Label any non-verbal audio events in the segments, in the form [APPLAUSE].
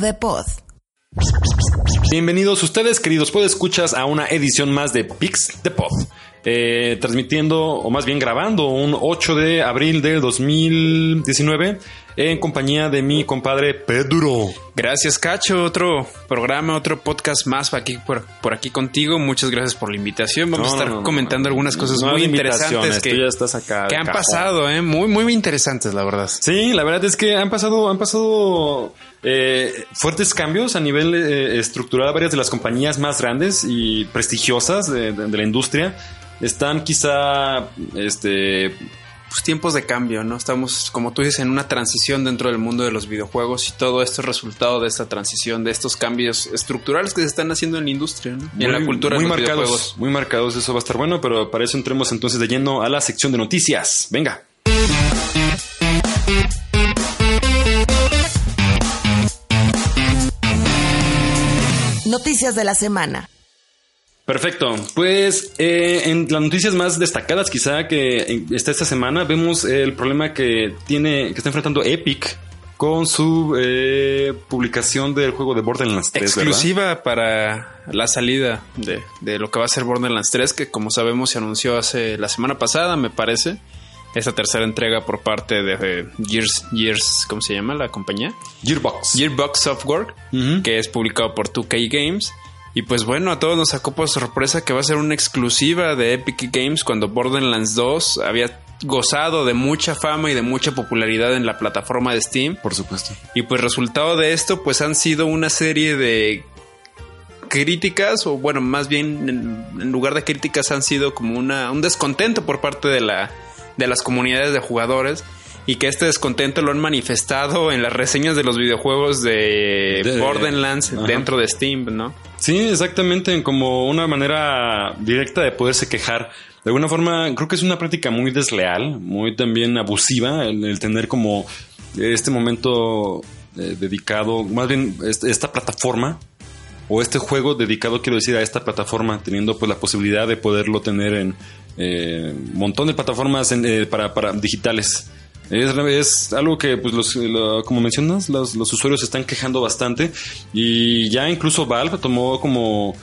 The Pod. Bienvenidos ustedes, queridos escuchas a una edición más de Pix the Pod. Eh, transmitiendo, o más bien grabando, un 8 de abril del 2019 en compañía de mi compadre Pedro. Gracias, Cacho. Otro programa, otro podcast más aquí, por, por aquí contigo. Muchas gracias por la invitación. Vamos a estar comentando algunas cosas muy interesantes que, que han pasado, ¿eh? Muy, muy interesantes, la verdad. Sí, la verdad es que han pasado, han pasado eh, fuertes cambios a nivel eh, estructural. Varias de las compañías más grandes y prestigiosas de, de la industria están quizá este pues, tiempos de cambio, ¿no? Estamos, como tú dices, en una transición dentro del mundo de los videojuegos y todo esto es resultado de esta transición, de estos cambios estructurales que se están haciendo en la industria, ¿no? Y en la cultura muy de los marcados, videojuegos. Muy marcados, eso va a estar bueno, pero para eso entremos entonces de lleno a la sección de noticias. Venga. Noticias de la semana. Perfecto. Pues eh, en las noticias más destacadas quizá que está esta semana vemos el problema que tiene que está enfrentando Epic con su eh, publicación del juego de Borderlands 3. Exclusiva ¿verdad? para la salida de, de, lo que va a ser Borderlands 3, que como sabemos se anunció hace la semana pasada, me parece. Esta tercera entrega por parte de, Gears, Gears, ¿cómo se llama la compañía? Gearbox. Gearbox Software, uh -huh. que es publicado por 2K Games. Y pues bueno, a todos nos sacó por sorpresa que va a ser una exclusiva de Epic Games cuando Borderlands 2 había gozado de mucha fama y de mucha popularidad en la plataforma de Steam. Por supuesto. Y pues resultado de esto pues han sido una serie de críticas o bueno, más bien en, en lugar de críticas han sido como una, un descontento por parte de, la, de las comunidades de jugadores y que este descontento lo han manifestado en las reseñas de los videojuegos de, de Borderlands ajá. dentro de Steam, ¿no? Sí, exactamente, como una manera directa de poderse quejar. De alguna forma, creo que es una práctica muy desleal, muy también abusiva, el, el tener como este momento eh, dedicado, más bien esta plataforma o este juego dedicado, quiero decir, a esta plataforma, teniendo pues la posibilidad de poderlo tener en eh, montón de plataformas en, eh, para, para digitales. Es, es, algo que, pues, los, lo, como mencionas, los, los, usuarios se están quejando bastante y ya incluso Valve tomó como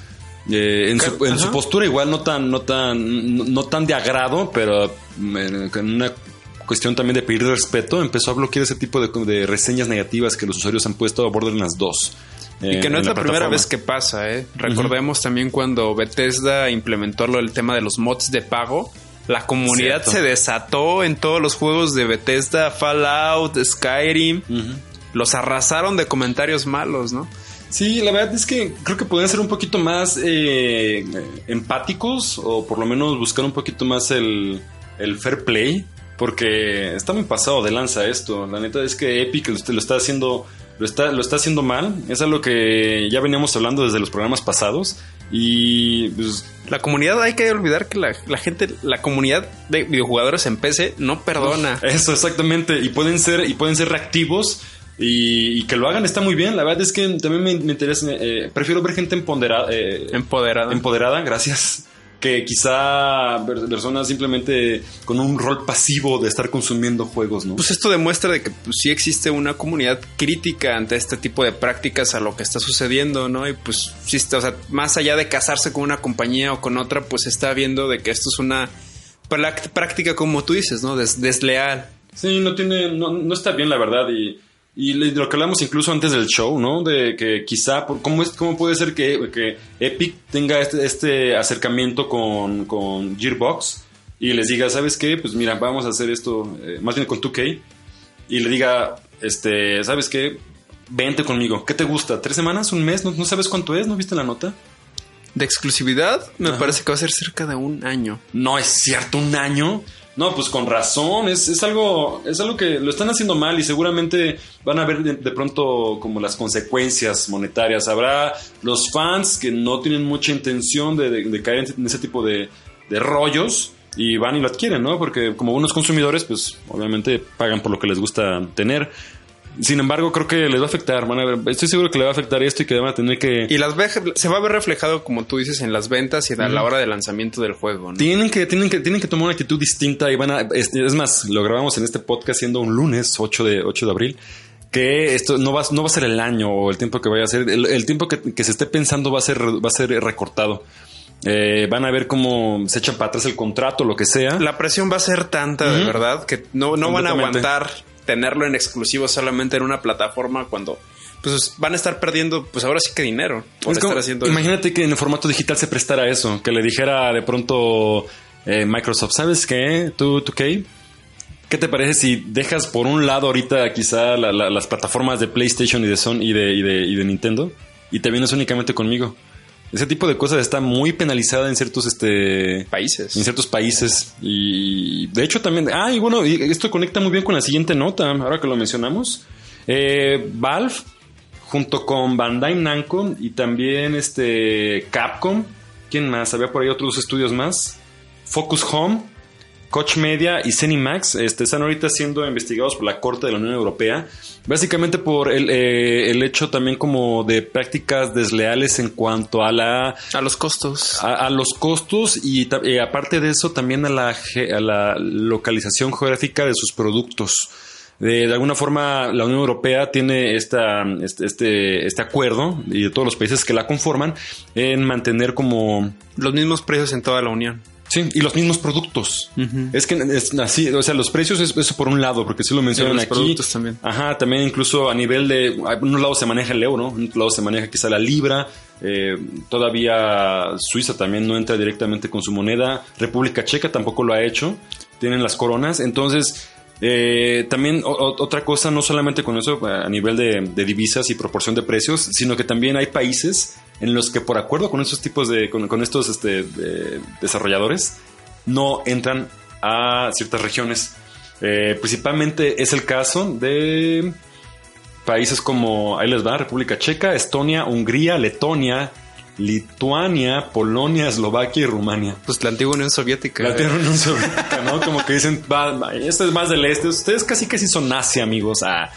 eh, en, su, en, su, postura igual no tan, no tan, no, no tan de agrado, pero en una cuestión también de pedir respeto, empezó a bloquear ese tipo de, de reseñas negativas que los usuarios han puesto a Borderlands 2. Y que no es la, la primera vez que pasa, ¿eh? Recordemos uh -huh. también cuando Bethesda implementó lo, el tema de los mods de pago la comunidad Cierto. se desató en todos los juegos de Bethesda, Fallout, Skyrim. Uh -huh. Los arrasaron de comentarios malos, ¿no? Sí, la verdad es que creo que podrían ser un poquito más eh, empáticos o por lo menos buscar un poquito más el, el, fair play. Porque está muy pasado de lanza esto. La neta es que Epic lo, lo está haciendo lo está, lo está haciendo mal. Es algo que ya veníamos hablando desde los programas pasados. Y pues, la comunidad, hay que olvidar que la, la, gente, la comunidad de videojugadores en PC no perdona. Eso, exactamente. Y pueden ser, y pueden ser reactivos. Y, y, que lo hagan está muy bien. La verdad es que también me, me interesa. Eh, prefiero ver gente empoderada. Eh, empoderada. Empoderada, gracias que quizá personas simplemente con un rol pasivo de estar consumiendo juegos, ¿no? Pues esto demuestra de que pues, sí existe una comunidad crítica ante este tipo de prácticas a lo que está sucediendo, ¿no? Y pues sí, o sea, más allá de casarse con una compañía o con otra, pues está viendo de que esto es una práctica como tú dices, ¿no? Des desleal. Sí, no tiene, no, no está bien la verdad y y lo que hablamos incluso antes del show, ¿no? De que quizá, ¿cómo, es, cómo puede ser que, que Epic tenga este, este acercamiento con, con, Gearbox y les diga, ¿sabes qué? Pues mira, vamos a hacer esto, eh, más bien con 2K, y le diga, este, ¿sabes qué? Vente conmigo. ¿Qué te gusta? ¿Tres semanas? ¿Un mes? ¿No, no sabes cuánto es? ¿No viste la nota? De exclusividad, me Ajá. parece que va a ser cerca de un año. No es cierto, un año. No, pues con razón, es, es, algo, es algo que lo están haciendo mal y seguramente van a ver de, de, pronto como las consecuencias monetarias. Habrá los fans que no tienen mucha intención de, caer en ese tipo de, rollos y van y lo adquieren, ¿no? Porque como unos consumidores, pues obviamente pagan por lo que les gusta tener. Sin embargo, creo que les va a afectar. Van a ver, estoy seguro que le va a afectar esto y que van a tener que. Y las ve, se va a ver reflejado, como tú dices, en las ventas y a la hora de lanzamiento del juego. ¿no? Tienen que, tienen que, tienen que tomar una actitud distinta y van a. Es, es, más, lo grabamos en este podcast siendo un lunes 8 de, 8 de abril. que esto no va, no va a ser el año o el tiempo que vaya a ser, el, tiempo que, que, se esté pensando va a ser, va a ser recortado. Eh, van a ver cómo se echan para atrás el contrato, lo que sea. La presión va a ser tanta, de verdad, que no, no van a aguantar tenerlo en exclusivo solamente en una plataforma cuando pues van a estar perdiendo, pues ahora sí que dinero por estar haciendo Imagínate que en el formato digital se prestara eso, que le dijera de pronto eh, Microsoft, ¿sabes qué? ¿Tú, tú qué? ¿Qué te parece si dejas por un lado ahorita quizá las plataformas de PlayStation y de Sony y de, y de, y de Nintendo y te vienes únicamente conmigo? Ese tipo de cosas está muy penalizada en ciertos este, países. En ciertos países. Y de hecho también. Ah, y bueno, esto conecta muy bien con la siguiente nota, ahora que lo mencionamos. Eh, Valve, junto con Bandai Namco y también este Capcom. ¿Quién más? Había por ahí otros estudios más. Focus Home Coach Media y Cenimax este, están ahorita siendo investigados por la Corte de la Unión Europea, básicamente por el, eh, el hecho también como de prácticas desleales en cuanto a la... A los costos. A, los costos y aparte de eso también a la, a la localización geográfica de sus productos. De, de, alguna forma la Unión Europea tiene esta, este, este, este, acuerdo y de todos los países que la conforman en mantener como... Los mismos precios en toda la Unión. Sí, y los mismos productos. Es que es así, o sea, los precios es eso por un lado, porque si lo mencionan aquí. Productos también. Ajá, también incluso a nivel de. En un lado se maneja el euro, en otro lado se maneja quizá la libra. Eh, todavía Suiza también no entra directamente con su moneda. República Checa tampoco lo ha hecho. Tienen las coronas. Entonces, eh, también otra cosa, no solamente con eso a nivel de, divisas y proporción de precios, sino que también hay países en los que por acuerdo con estos tipos de, con, estos este, desarrolladores, no entran a ciertas regiones. Eh, principalmente es el caso de países como, ahí les va, República Checa, Estonia, Hungría, Letonia, Lituania, Polonia, Eslovaquia y Rumania. Pues la antigua Unión Soviética. La antigua Unión Soviética, ¿no? Como que dicen, va, esto es más del este. Ustedes casi casi son Asia, amigos. Ah,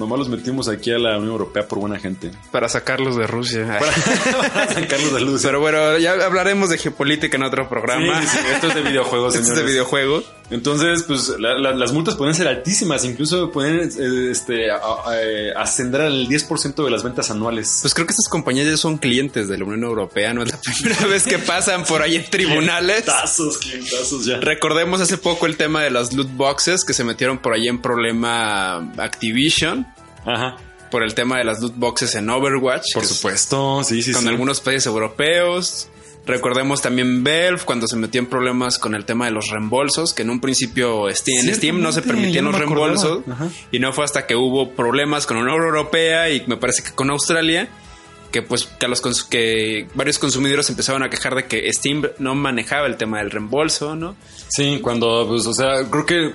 Nomás los metimos aquí a la Unión Europea por buena gente. Para sacarlos de Rusia. [LAUGHS] Para, sacarlos de Rusia. Pero bueno, ya hablaremos de geopolítica en otro programa. Sí, sí, esto es de videojuegos, [LAUGHS] Esto es de videojuegos. Entonces, pues las multas pueden ser altísimas, incluso pueden eh, este, eh, ascender al 10% de las ventas anuales. Pues creo que estas compañías ya son clientes de la Unión Europea, no es la [LAUGHS] primera vez que pasan por ahí en tribunales. Clientazos, clientazos ya. Recordemos hace poco el tema de las loot boxes que se metieron por ahí en problema Activision. Ajá por el tema de las loot boxes en Overwatch. Por supuesto, sí, sí, con algunos países europeos. Recordemos también Valve cuando se metió en problemas con el tema de los reembolsos, que en un principio Steam, en Steam no se permitían los reembolsos y no fue hasta que hubo problemas con la Unión Europea y me parece que con Australia que pues que, los que varios consumidores empezaban a quejar de que Steam no manejaba el tema del reembolso, ¿no? Sí, cuando pues o sea, creo que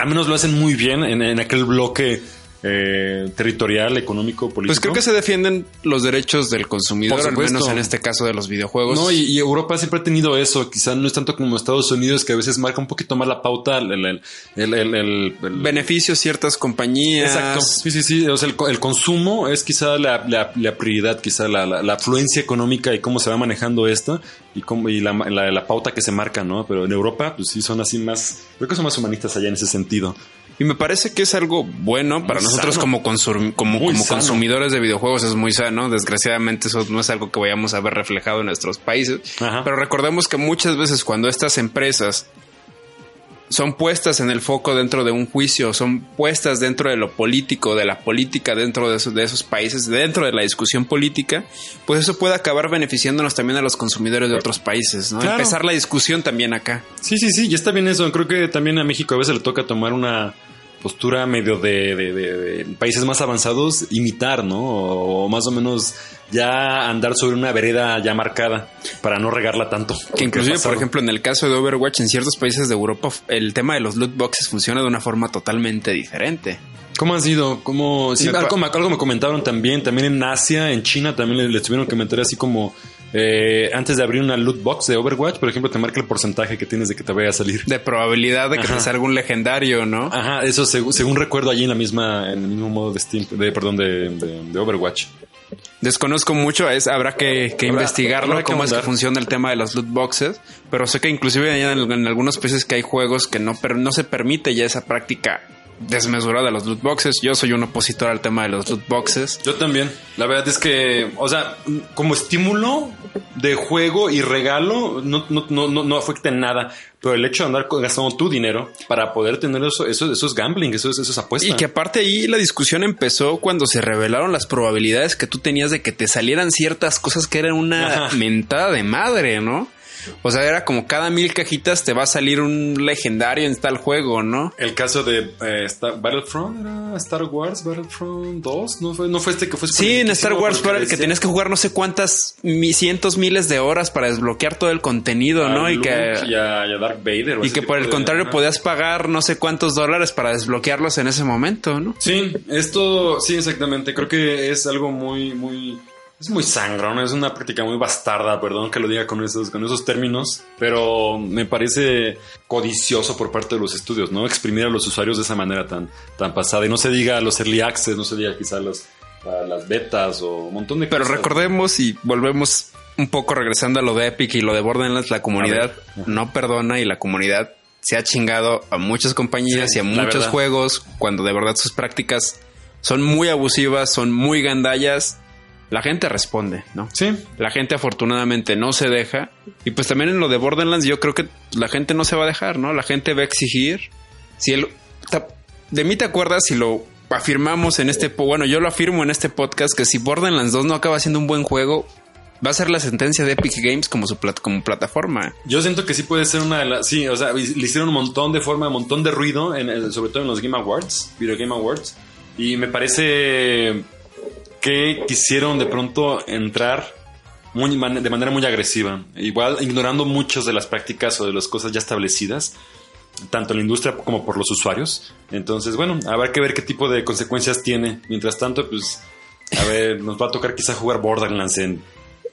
al menos lo hacen muy bien en, en aquel bloque eh, territorial, económico, político. Pues creo que se defienden los derechos del consumidor, al menos en este caso de los videojuegos. No, y, Europa siempre ha tenido eso. Quizá no es tanto como Estados Unidos, que a veces marca un poquito más la pauta, el, el, beneficio ciertas compañías. Exacto. Sí, sí, sí. O sea, el, consumo es quizá la, prioridad, quizá la, la, afluencia económica y cómo se va manejando esto y, cómo, y la, pauta que se marca, ¿no? Pero en Europa, pues sí, son así más. Creo que son más humanistas allá en ese sentido. Y me parece que es algo bueno para nosotros como, como, como consumidores de videojuegos. Es muy sano. Desgraciadamente eso no es algo que vayamos a ver reflejado en nuestros países. Pero recordemos que muchas veces cuando estas empresas son puestas en el foco dentro de un juicio, son puestas dentro de lo político, de la política dentro de esos, de esos países, dentro de la discusión política, pues eso puede acabar beneficiándonos también a los consumidores de otros países, ¿no? Empezar la discusión también acá. Sí, sí, sí, y está bien eso. Creo que también a México a veces le toca tomar una postura medio de, países más avanzados imitar, ¿no? O, más o menos ya andar sobre una vereda ya marcada para no regarla tanto. Que inclusive, por ejemplo, en el caso de Overwatch, en ciertos países de Europa, el tema de los loot boxes funciona de una forma totalmente diferente. ¿Cómo han sido? ¿Cómo? Sí, algo, me comentaron también, también en Asia, en China también les tuvieron que meter así como eh, antes de abrir una loot box de Overwatch, por ejemplo, te marca el porcentaje que tienes de que te vaya a salir. De probabilidad de que te salga un legendario, ¿no? Ajá, eso según, recuerdo allí en la misma, en el mismo modo de Steam, de, perdón, de, Overwatch. Desconozco mucho, es, habrá que, investigarlo, cómo es que funciona el tema de las loot boxes, pero sé que inclusive en, en algunos países que hay juegos que no, no se permite ya esa práctica desmesurada de los loot boxes. Yo soy un opositor al tema de los loot boxes. Yo también. La verdad es que, o sea, como estímulo de juego y regalo, no, no, no, no, afecta en nada. Pero el hecho de andar gastando tu dinero para poder tener eso, eso, eso es gambling, eso es, eso es apuesta. Y que aparte ahí la discusión empezó cuando se revelaron las probabilidades que tú tenías de que te salieran ciertas cosas que eran una mentada de madre, ¿no? O sea, era como cada mil cajitas te va a salir un legendario en tal juego, ¿no? El caso de eh, Battlefront era Star Wars Battlefront 2, ¿no fue, no fue este que fue Sí, en Star Wars que tenías que jugar no sé cuántas cientos miles de horas para desbloquear todo el contenido, ¿no? y que y a, Darth Vader. Y que por el contrario podías pagar no sé cuántos dólares para desbloquearlos en ese momento, ¿no? Sí, esto sí exactamente. Creo que es algo muy muy es muy sangrón, es una práctica muy bastarda, perdón que lo diga con esos, con esos términos, pero me parece codicioso por parte de los estudios, ¿no? Exprimir a los usuarios de esa manera tan, tan pasada. Y no se diga los early access, no se diga quizás los, las betas o un montón de Pero recordemos y volvemos un poco regresando a lo de Epic y lo de Borderlands, la comunidad no perdona y la comunidad se ha chingado a muchas compañías y a muchos juegos cuando de verdad sus prácticas son muy abusivas, son muy gandallas la gente responde, ¿no? Sí. La gente afortunadamente no se deja. Y pues también en lo de Borderlands yo creo que la gente no se va a dejar, ¿no? La gente va a exigir. Si el... De mí te acuerdas si lo afirmamos en este... Bueno, yo lo afirmo en este podcast que si Borderlands 2 no acaba siendo un buen juego, va a ser la sentencia de Epic Games como su como plataforma. Yo siento que sí puede ser una de las. Sí, o sea, le hicieron un montón de forma, un montón de ruido, en sobre todo en los Game Awards, Video Game Awards. Y me parece que quisieron de pronto entrar muy, de manera muy agresiva, igual ignorando muchas de las prácticas o de las cosas ya establecidas, tanto en la industria como por los usuarios. Entonces, bueno, habrá que ver qué tipo de consecuencias tiene. Mientras tanto, pues, a ver, nos va a tocar quizá jugar Borderlands en,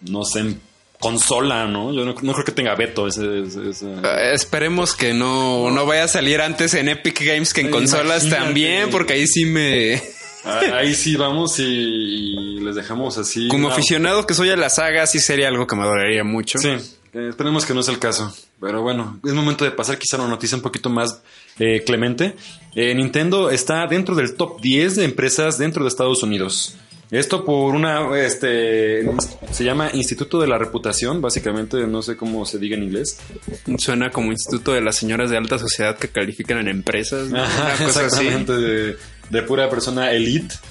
no sé, en consola, ¿no? Yo no, creo que tenga veto ese, eh, esperemos que no, no vaya a salir antes en Epic Games que en consolas también, porque ahí sí me... Ah, ahí sí vamos y les dejamos así. Como aficionado que soy a la saga, sí sería algo que me dolería mucho. Sí, eh, esperemos que no sea el caso. Pero bueno, es momento de pasar quizá una noticia un poquito más eh, clemente. Eh, Nintendo está dentro del top 10 de empresas dentro de Estados Unidos. Esto por una, este, se llama Instituto de la Reputación, básicamente, no sé cómo se diga en inglés. Suena como Instituto de las Señoras de Alta Sociedad que califican en empresas. exactamente, De, pura persona elite. [LAUGHS]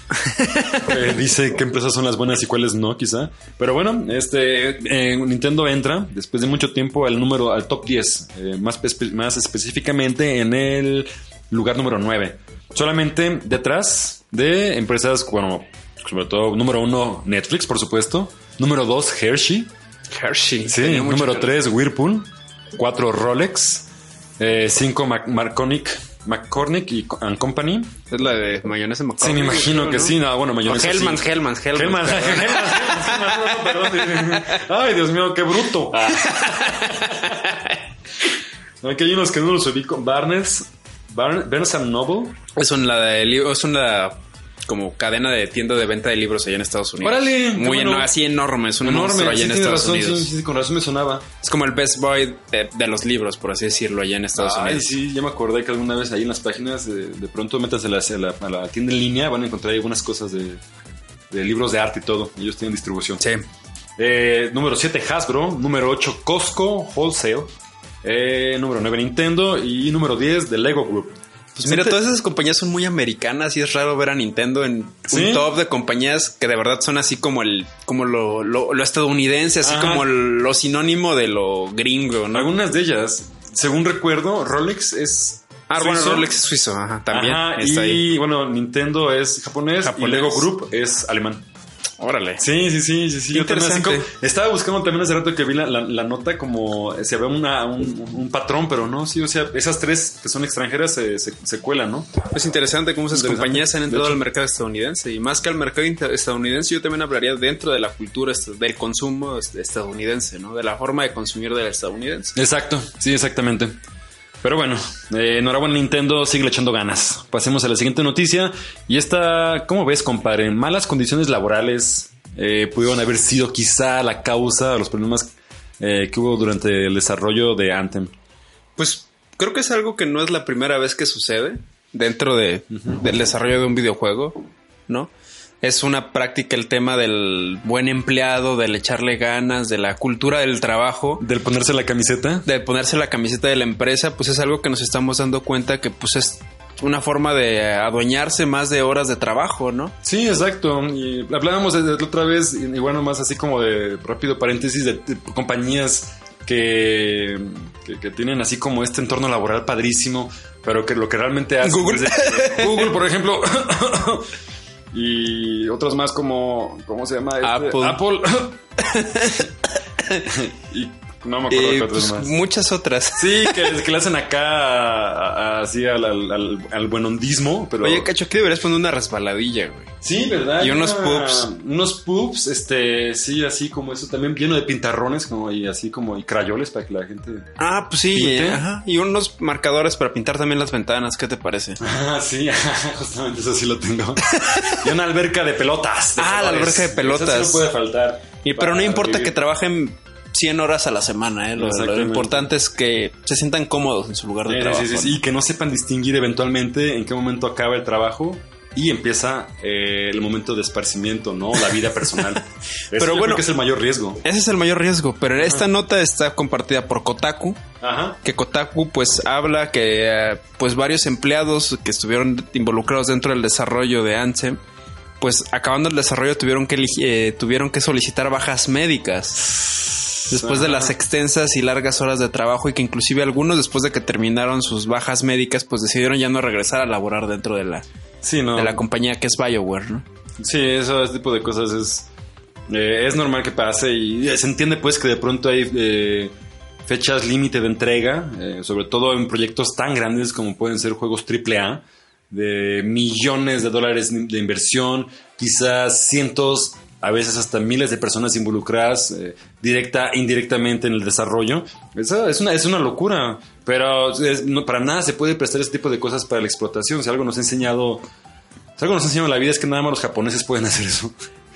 Eh, dice qué empresas son las buenas y cuáles no, quizá. Pero bueno, este, eh, Nintendo entra después de mucho tiempo al número, al top 10, eh, más, más específicamente en el lugar número 9. Solamente detrás de empresas, bueno, sobre todo, número uno, Netflix, por supuesto. Número dos, Hershey. Hershey. Sí, número tres, Whirlpool. Cuatro, Rolex. Eh, cinco, McCormick. Y and Company. Es la de mayonesa McCormick. Sí, me imagino que sí. No, bueno, mayonesa. Hellman, sí. Hellman, Hellman, [LAUGHS] Ay, Dios mío, qué bruto. Aquí hay unos que no los ubico. Barnes. Barnes Noble. Es una, de, es una como cadena de tienda de venta de libros allá en Estados Unidos. ¡Órale! Muy así enorme, es un enorme, allá en Estados Unidos. Sí, con razón me sonaba. Es como el Best Boy de, los libros, por así decirlo, allá en Estados Unidos. Ay, sí, ya me acordé que alguna vez ahí en las páginas, de, pronto metas a la, a la, tienda en línea, van a encontrar algunas cosas de, libros de arte y todo. Ellos tienen distribución. Sí. Eh, número 7, Hasbro. Número 8, Costco Wholesale. Eh, número 9, Nintendo. Y número 10, The Lego Group. Pues mira, todas esas compañías son muy americanas y es raro ver a Nintendo en un top de compañías que de verdad son así como el, como lo, lo, estadounidense, así como lo sinónimo de lo gringo, ¿no? Algunas de ellas, según recuerdo, Rolex es Ah, bueno, Rolex es suizo, ajá, también. y bueno, Nintendo es japonés, japonés, y Lego Group es alemán. Órale. Sí, sí, sí, sí, sí. Interesante. estaba buscando también hace rato que vi la, la, nota como se ve una, un, patrón, pero no, sí, o sea, esas tres que son extranjeras se, se, cuelan, ¿no? Es interesante cómo esas compañías han entrado al mercado estadounidense y más que al mercado estadounidense, yo también hablaría dentro de la cultura del consumo estadounidense, ¿no? De la forma de consumir del estadounidense. Exacto, sí, exactamente. Pero bueno, eh, enhorabuena Nintendo, sigue echando ganas. Pasemos a la siguiente noticia. Y esta, ¿cómo ves, compadre? Malas condiciones laborales eh, pudieron haber sido quizá la causa de los problemas eh, que hubo durante el desarrollo de Anthem. Pues creo que es algo que no es la primera vez que sucede. dentro de, del desarrollo de un videojuego, ¿no? Es una práctica el tema del buen empleado, del echarle ganas, de la cultura del trabajo. Del ponerse la camiseta. De ponerse la camiseta de la empresa, pues es algo que nos estamos dando cuenta que pues es una forma de adueñarse más de horas de trabajo, ¿no? Sí, exacto. Y hablábamos de, de otra vez, y bueno, más así como de rápido paréntesis, de, de compañías que, que, que tienen así como este entorno laboral padrísimo, pero que lo que realmente hacen Google. es [LAUGHS] Google, por ejemplo. Y otros más como, ¿cómo se llama? Este, Apple. [LAUGHS] [LAUGHS] y no me acuerdo Eh, qué otros pues, más. muchas otras. Sí, que, [LAUGHS] que le hacen acá así al, al, al, al buenondismo, pero... Oye, Cacho, aquí deberías poner una resbaladilla, güey. Sí, ¿verdad? Y unos pubs. Unos pubs, este, sí, así como eso, también lleno de pintarrones, como y así como y crayoles para que la gente. Ah, pues sí. ¿Pinte? eh, ajá. Y unos marcadores para pintar también las ventanas. ¿Qué te parece? [LAUGHS] Ah, sí, [LAUGHS] justamente eso sí lo tengo. y una alberca de pelotas. de Ah, la alberca de pelotas. Eso no puede faltar. Y pero no importa vivir. que trabajen 100 horas a la semana, ¿eh? Lo, importante es que se sientan cómodos en su lugar de Sí, trabajo. sí, sí, sí, y que no sepan distinguir eventualmente en qué momento acaba el trabajo y empieza eh, el momento de esparcimiento, ¿no? La vida personal. [LAUGHS] Eso Pero bueno- que es el mayor riesgo. Ese es el mayor riesgo, pero esta nota está compartida por Kotaku, Ajá. que Kotaku pues habla que eh, pues varios empleados que estuvieron involucrados dentro del desarrollo de Anthem, pues acabando el desarrollo tuvieron que eh, tuvieron que solicitar bajas médicas después de las extensas y largas horas de trabajo y que inclusive algunos después de que terminaron sus bajas médicas pues decidieron ya no regresar a laborar dentro de la Sí, no. de la compañía que es BioWare, ¿no? Sí, eso, ese tipo de cosas es, eh, es normal que pase y se entiende pues que de pronto hay eh, fechas límite de entrega, eh, sobre todo en proyectos tan grandes como pueden ser juegos AAA, de millones de dólares de inversión, quizás cientos, a veces hasta miles de personas involucradas eh, directa e indirectamente en el desarrollo. Eso es una, es una locura, pero es- no, para nada se puede prestar ese tipo de cosas para la explotación. Si algo nos ha enseñado si algo nos ha enseñado la vida es que nada más los japoneses pueden hacer eso.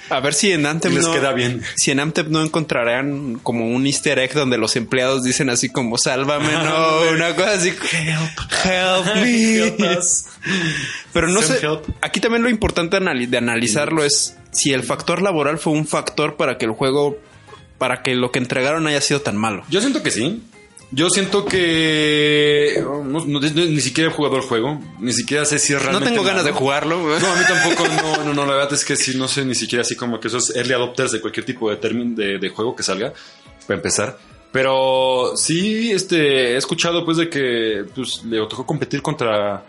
A ver si en les no, queda bien. Si en no encontrarán como un easter egg donde los empleados dicen así como sálvame, no, [LAUGHS] una cosa así, help, help [LAUGHS] me. Pero no sé, help. aquí también lo importante de analizarlo es si el factor laboral fue un factor para que el juego, para que lo que entregaron haya sido tan malo. Yo siento que sí. Yo siento que no, no- ni siquiera he jugado el juego, ni siquiera sé si es No realmente tengo ganas de jugarlo. No, a mí tampoco, no, no, no, la verdad es que sí, no sé ni siquiera así como que esos early adopters de cualquier tipo de término de, de juego que salga, para empezar. Pero sí, este, he escuchado pues de que pues, le tocó competir contra...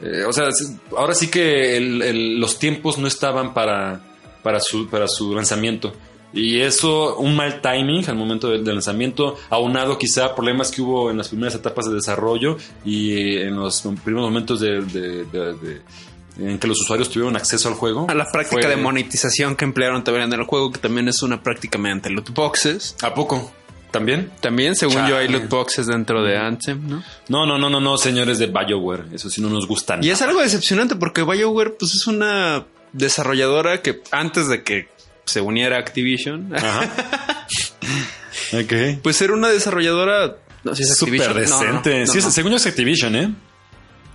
eh, o sea, ahora sí que el- el- los tiempos no estaban para, para, su, para su lanzamiento. Y eso, un mal timing al momento del, del lanzamiento, aunado quizá a problemas que hubo en las primeras etapas de desarrollo y en los primeros momentos de, de- de- de- en que los usuarios tuvieron acceso al juego. A la práctica Fue- de monetización que emplearon también en el juego, que también es una práctica mediante loot boxes. ¿A poco? ¿También? También, según yo, hay loot boxes dentro de Anthem, ¿no? No, no, no, no, no, señores de BioWare. Eso sí no nos gustan. Y es algo decepcionante porque BioWare pues es una desarrolladora que antes de que se uniera a Activision, Ajá. [LAUGHS] pues era una desarrolladora no si es Súper Activision. No, no, decente. no, Sí, es- según yo es Activision, ¿eh?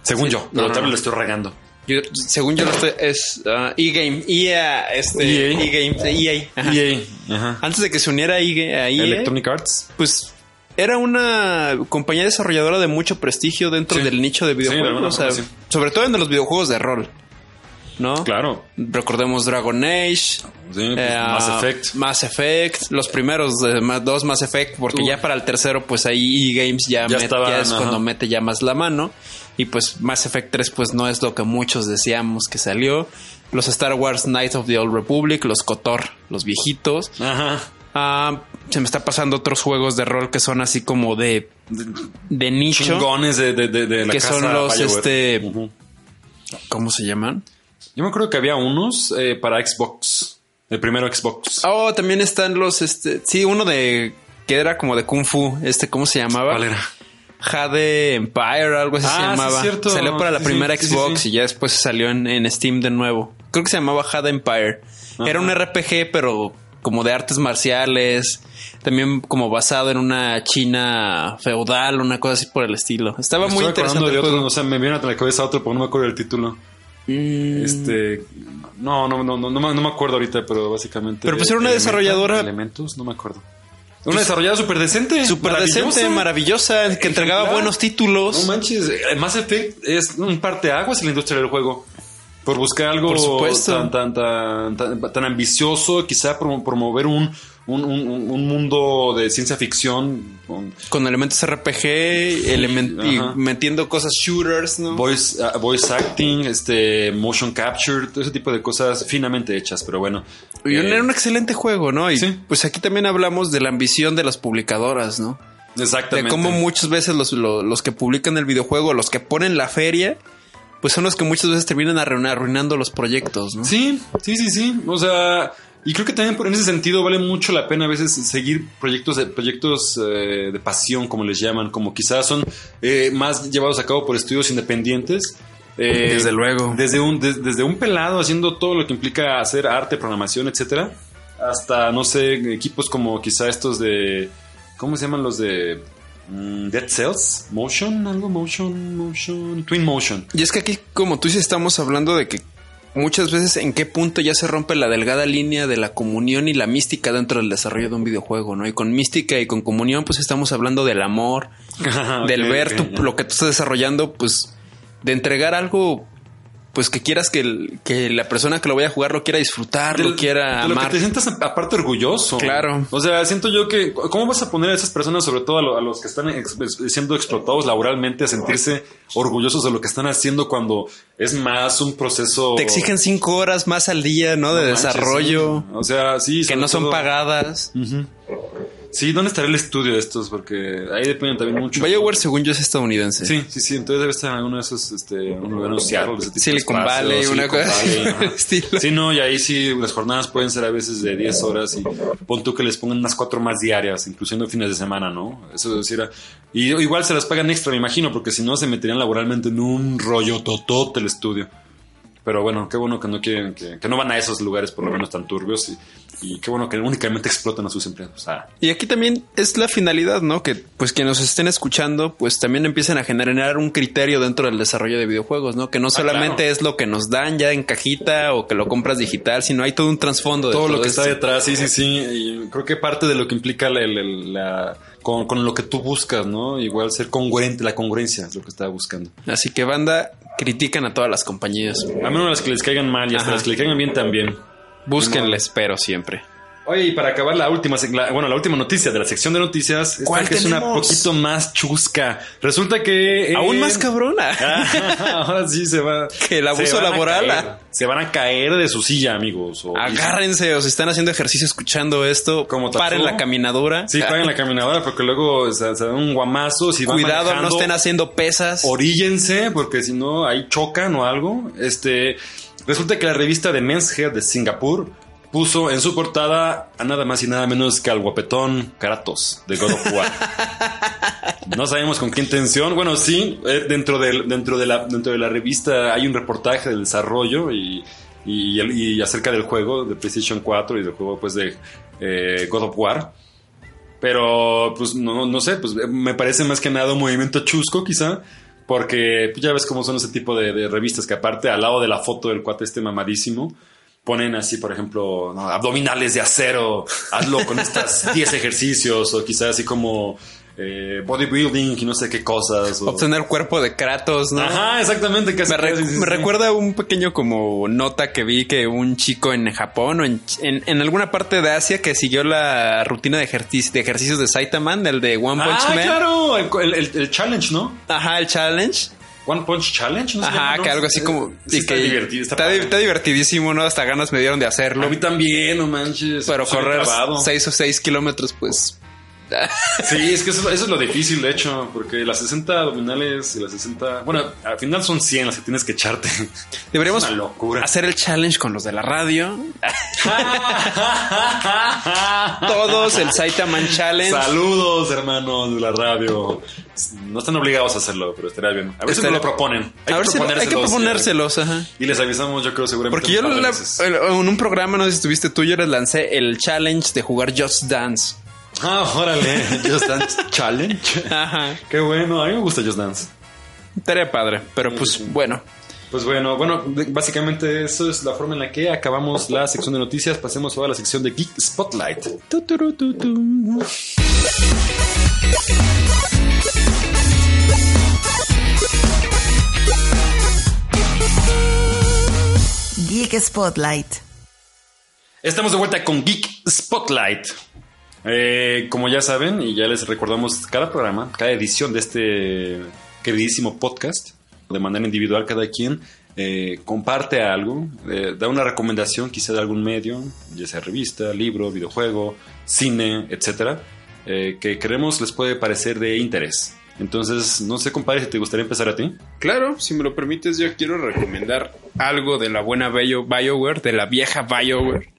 Según Sí. yo. Pero tal vez le estoy regando. Yo- según yo lo estoy es ah, E-Game, EA, este EA. E-Game, EA. ajá. EA. Ajá. Antes de que se uniera a EA, Electronic Arts. pues era una compañía desarrolladora de mucho prestigio dentro Sí. del nicho de videojuegos, o sea, sobre todo en los videojuegos de rol, ¿no? Claro. Recordemos Dragon Age, Sí, pues, Eh, Mass Effect. Mass Effect, los primeros de ma- dos Mass Effect, porque Uf. ya para el tercero, pues ahí EA Games ya, Ya met- estaban, ya es ajá. cuando mete ya más la mano. Y pues Mass Effect 3, pues no es lo que muchos decíamos que salió. Los Star Wars Knights of the Old Republic, los KOTOR, los viejitos. Ajá. Ah, se me está pasando otros juegos de rol que son así como de, de nicho. Chingones de, de, de, de la Que casa son los, BioWare. este-. ¿Cómo se llaman? Yo me acuerdo que había unos eh, para Xbox. El primero Xbox. Oh, también están los, este, sí, uno de que era como de Kung Fu, este, ¿cómo se llamaba? ¿Cuál era? Jade Empire, algo así Ah, se sí, llamaba. cierto. Salió para la Sí, primera sí, sí, Xbox sí. y ya después salió en, en Steam de nuevo. Creo que se llamaba Jade Empire. Era un RPG, pero como de artes marciales, también como basado en una China feudal, una cosa así por el estilo. Estaba Me muy interesante. de el otro, o sea, me viene a la cabeza otro, pero no me acuerdo del título. Mm, Este. No, no, no, no, no, me- no me acuerdo ahorita, pero básicamente. Pero pues era una Elemental, desarrolladora- Elementos, no me acuerdo. Una desarrolladora súper decente. Súper decente, maravillosa, que entregaba Ejemplar. buenos títulos. No manches, eh, Mass Effect es un parteaguas en la industria del juego. Por buscar algo Por tan, tan, tan, tan, tan ambicioso, quizá promo- promover un, un, un- un mundo de ciencia ficción con con elementos RPG, y metiendo cosas shooters, ¿no? voice, ah, voice acting, este, motion capture, todo ese tipo de cosas finamente hechas, pero bueno. Y Eh, era un excelente juego, ¿no? Y sí. pues aquí también hablamos de la ambición de las publicadoras, ¿no? De Exactamente. cómo muchas veces los, lo- los que publican el videojuego, los que ponen la feria, pues son los que muchas veces terminan arruin- arruinando los proyectos, ¿no? Sí, sí, sí, sí. O sea, y creo que también en ese sentido vale mucho la pena a veces seguir proyectos de proyectos eh, de pasión, como les llaman, como quizás son eh, más llevados a cabo por estudios independientes. Eh, Desde luego. Desde un, des- desde un pelado haciendo todo lo que implica hacer arte, programación, etcétera, hasta, no sé, equipos como quizá estos de. ¿Cómo se llaman los de. mm, Dead Cells? ¿Motion? ¿Algo? ¿Motion? ¿Motion? Twin Motion. Y es que aquí, como tú dices, estamos hablando de que muchas veces en qué punto ya se rompe la delgada línea de la comunión y la mística dentro del desarrollo de un videojuego, ¿no? Y con mística y con comunión, pues estamos hablando del amor, [LAUGHS] del Ok, ver ya. lo que tú estás desarrollando, pues de entregar algo, pues que quieras que, el- que la persona que lo vaya a jugar lo quiera disfrutar, lo quiera de lo que te sientas aparte orgulloso. Claro. O sea, siento yo que, ¿cómo vas a poner a esas personas, sobre todo a, lo- a los que están ex- siendo explotados laboralmente, a sentirse orgullosos de lo que están haciendo cuando es más un proceso. Te exigen cinco horas más al día, ¿no? De No manches, desarrollo, sí. O sea, sí. que no son todo- pagadas. Sí, ¿dónde estará el estudio de estos? Porque ahí dependen también mucho. BioWare, según yo, es estadounidense. Sí, sí, sí. Entonces debe estar en alguno de esos, este, un lugar de Silicon Valley, una Silicon cosa así, Valley, [LAUGHS] estilo. Sí, no, y ahí sí las jornadas pueden ser a veces de 10 horas y pon tú que les pongan unas cuatro más diarias, incluyendo fines de semana, ¿no? Eso es decir, y igual se las pagan extra, me imagino, porque si no se meterían laboralmente en un rollo totote el estudio. Pero bueno, qué bueno que no quieren, que, que no van a esos lugares por lo menos tan turbios y, y qué bueno que únicamente explotan a sus empleados. Ah, Y aquí también es la finalidad, ¿no? Que pues quienes nos estén escuchando, pues también empiecen a generar un criterio dentro del desarrollo de videojuegos, ¿no? Que no solamente claro. es lo que nos dan ya en cajita o que lo compras digital, sino hay todo un trasfondo de todo lo que está detrás, sí, sí, sí. Y creo que parte de lo que implica la, la- la- con, con lo que tú buscas, ¿no? Igual ser congruente, la congruencia es lo que estaba buscando. Así que banda, critican a todas las compañías. A menos las que les caigan mal y hasta Ajá. las que les caigan bien también. Búsquenles, pero siempre. Oye, y para acabar la última, la- bueno, la última noticia de la sección de noticias, esta ¿Cuál que es una poquito más chusca. Resulta que... eh, Aún más cabrona. [LAUGHS] Ah, ahora sí se va. Que el abuso se laboral, caer. ah. Se van a caer de su silla, amigos. o- Agárrense o si están haciendo ejercicio escuchando esto, Como paren la caminadora. Sí, paguen la caminadora porque luego se, se dan un guamazo. Si van Cuidado, no estén haciendo pesas. Oríllense porque si no ahí chocan o algo. Este resulta que la revista de Men's Health de Singapur puso en su portada a nada más y nada menos que al guapetón Kratos de God of War. [LAUGHS] no sabemos con qué intención. Bueno, sí, eh, dentro de, dentro de la dentro de la revista hay un reportaje del desarrollo y y, y acerca del juego de PlayStation 4 y del juego pues de eh, God of War. Pero, pues, no, no sé, pues me parece más que nada un movimiento chusco, quizá. Porque pues, ya ves cómo son ese tipo de, de revistas que aparte al lado de la foto del cuate este mamadísimo, ponen así, por ejemplo, ¿no? abdominales de acero, hazlo con estas [LAUGHS] 10 ejercicios, o quizás así como eh, bodybuilding y no sé qué cosas. o- Obtener cuerpo de Kratos, ¿no? Ajá, exactamente. Casi, Me, re- casi, sí, me sí. recuerda un pequeño como nota que vi que un chico en Japón o en, en- en alguna parte de Asia que siguió la rutina de, ejercici- de ejercicios de Saitaman, el de One Punch Ah, Man. claro, el, el- el challenge, ¿no? Ajá, el challenge. One Punch Challenge, ¿no? Ajá, que algo así Eh, como... sí está que divertido, está, está, padre. está divertidísimo, ¿no? Hasta ganas me dieron de hacerlo. A mí también, no manches. Pero correr clavado. 6 o 6 kilómetros, pues... [LAUGHS] Sí, es que eso, eso es lo difícil, de hecho, porque las 60 abdominales y las 60... Bueno, al final son 100 las que tienes que echarte. [LAUGHS] Deberíamos Es una locura. hacer el challenge con los de la radio. [LAUGHS] todos el Saitaman Challenge. Saludos, hermanos de la radio. No están obligados a hacerlo, pero estaría bien. A ver si lo proponen. Hay a ver que si hay que proponérselos, ajá. Y les avisamos, yo creo, seguramente. Porque yo la- en un programa, no sé si estuviste tú, yo les lancé el challenge de jugar Just Dance. Ah, órale. [LAUGHS] Just Dance Challenge. Ajá. Qué bueno. A mí me gusta Just Dance. Tarea padre, pero pues bueno. Pues bueno, bueno, básicamente eso es la forma en la que acabamos la sección de noticias. Pasemos ahora a la sección de Geek Spotlight. Geek Spotlight. Estamos de vuelta con Geek Spotlight. Eh, como ya saben, y ya les recordamos cada programa, cada edición de este queridísimo podcast, de manera individual, cada quien eh, comparte algo, eh, da una recomendación quizá de algún medio, ya sea revista, libro, videojuego, cine, etcétera, eh, que creemos les puede parecer de interés. Entonces, no sé, compadre, si te gustaría empezar a ti. Claro, si me lo permites, yo quiero recomendar algo de la buena Bio- BioWare, de la vieja BioWare.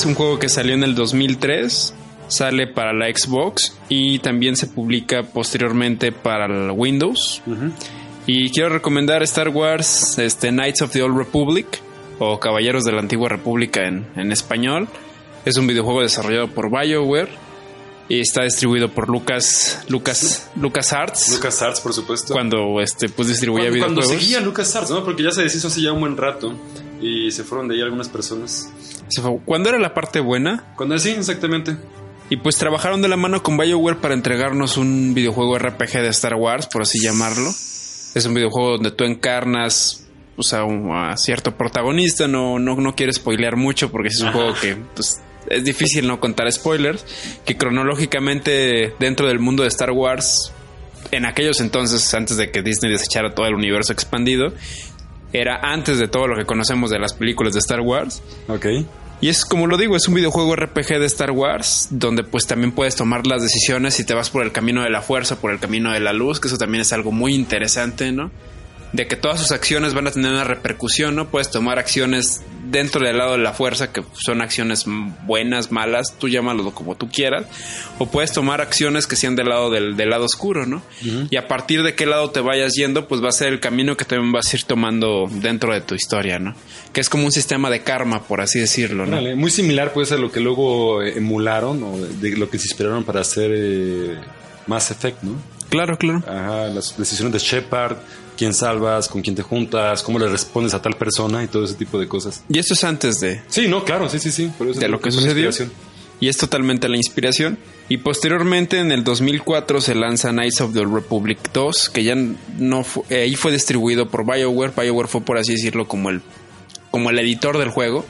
Es un juego que salió en el 2003, sale para la Xbox y también se publica posteriormente para el Windows. Y quiero recomendar Star Wars este, Knights of the Old Republic o Caballeros de la Antigua República en, en español. Es un videojuego desarrollado por BioWare y está distribuido por Lucas Lucas Lucas Arts Lucas Arts, por supuesto. cuando este pues distribuía Cuando, cuando videojuegos. seguía Lucas Arts, ¿no? Porque ya se deshizo hace ya un buen rato y se fueron de ahí algunas personas. Se fue- ¿Cuándo era la parte buena? Cuando sí, exactamente. Y pues trabajaron de la mano con BioWare para entregarnos un videojuego RPG de Star Wars, por así llamarlo. Es un videojuego donde tú encarnas o sea, un- a cierto protagonista. No, no, no quiero spoilear mucho porque es un juego que pues, es difícil no contar spoilers. Que cronológicamente dentro del mundo de Star Wars, en aquellos entonces, antes de que Disney desechara todo el universo expandido, era antes de todo lo que conocemos de las películas de Star Wars. Ok. Y es como lo digo, es un videojuego RPG de Star Wars, donde pues también puedes tomar las decisiones si te vas por el camino de la fuerza, por el camino de la luz, que eso también es algo muy interesante, ¿no? De que todas sus acciones van a tener una repercusión, ¿no? Puedes tomar acciones dentro del lado de la fuerza, que son acciones buenas, malas, tú llámalo como tú quieras, o puedes tomar acciones que sean del lado del, del lado oscuro, ¿no? Y a partir de qué lado te vayas yendo, pues va a ser el camino que también vas a ir tomando dentro de tu historia, ¿no? Que es como un sistema de karma, por así decirlo, ¿no? Muy similar puede ser lo que luego emularon o de lo que se inspiraron para hacer eh, Mass Effect, ¿no? Claro, claro. Ajá, las decisiones de Shepard, quién salvas, con quién te juntas, cómo le respondes a tal persona y todo ese tipo de cosas. Y esto es antes de, Sí, no, claro, sí, sí, sí. por eso de lo que fue sucedió. Y es totalmente la inspiración. Y posteriormente, en el 2004, se lanza Knights of the Republic 2, que ya no fu- eh, ahí fue distribuido por BioWare. BioWare fue, por así decirlo, como el, como el editor del juego.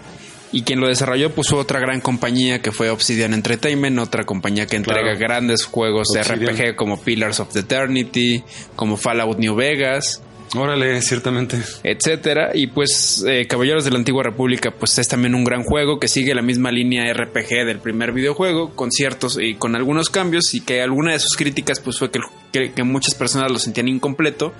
Y quien lo desarrolló, pues fue otra gran compañía que fue Obsidian Entertainment, otra compañía que entrega Claro. grandes juegos de. RPG como Pillars of the Eternity, como Fallout New Vegas. Órale, ciertamente. etcétera. Y pues eh, Caballeros de la Antigua República pues es también un gran juego que sigue la misma línea RPG del primer videojuego con ciertos y con algunos cambios y que alguna de sus críticas pues fue que, que, que muchas personas lo sentían incompleto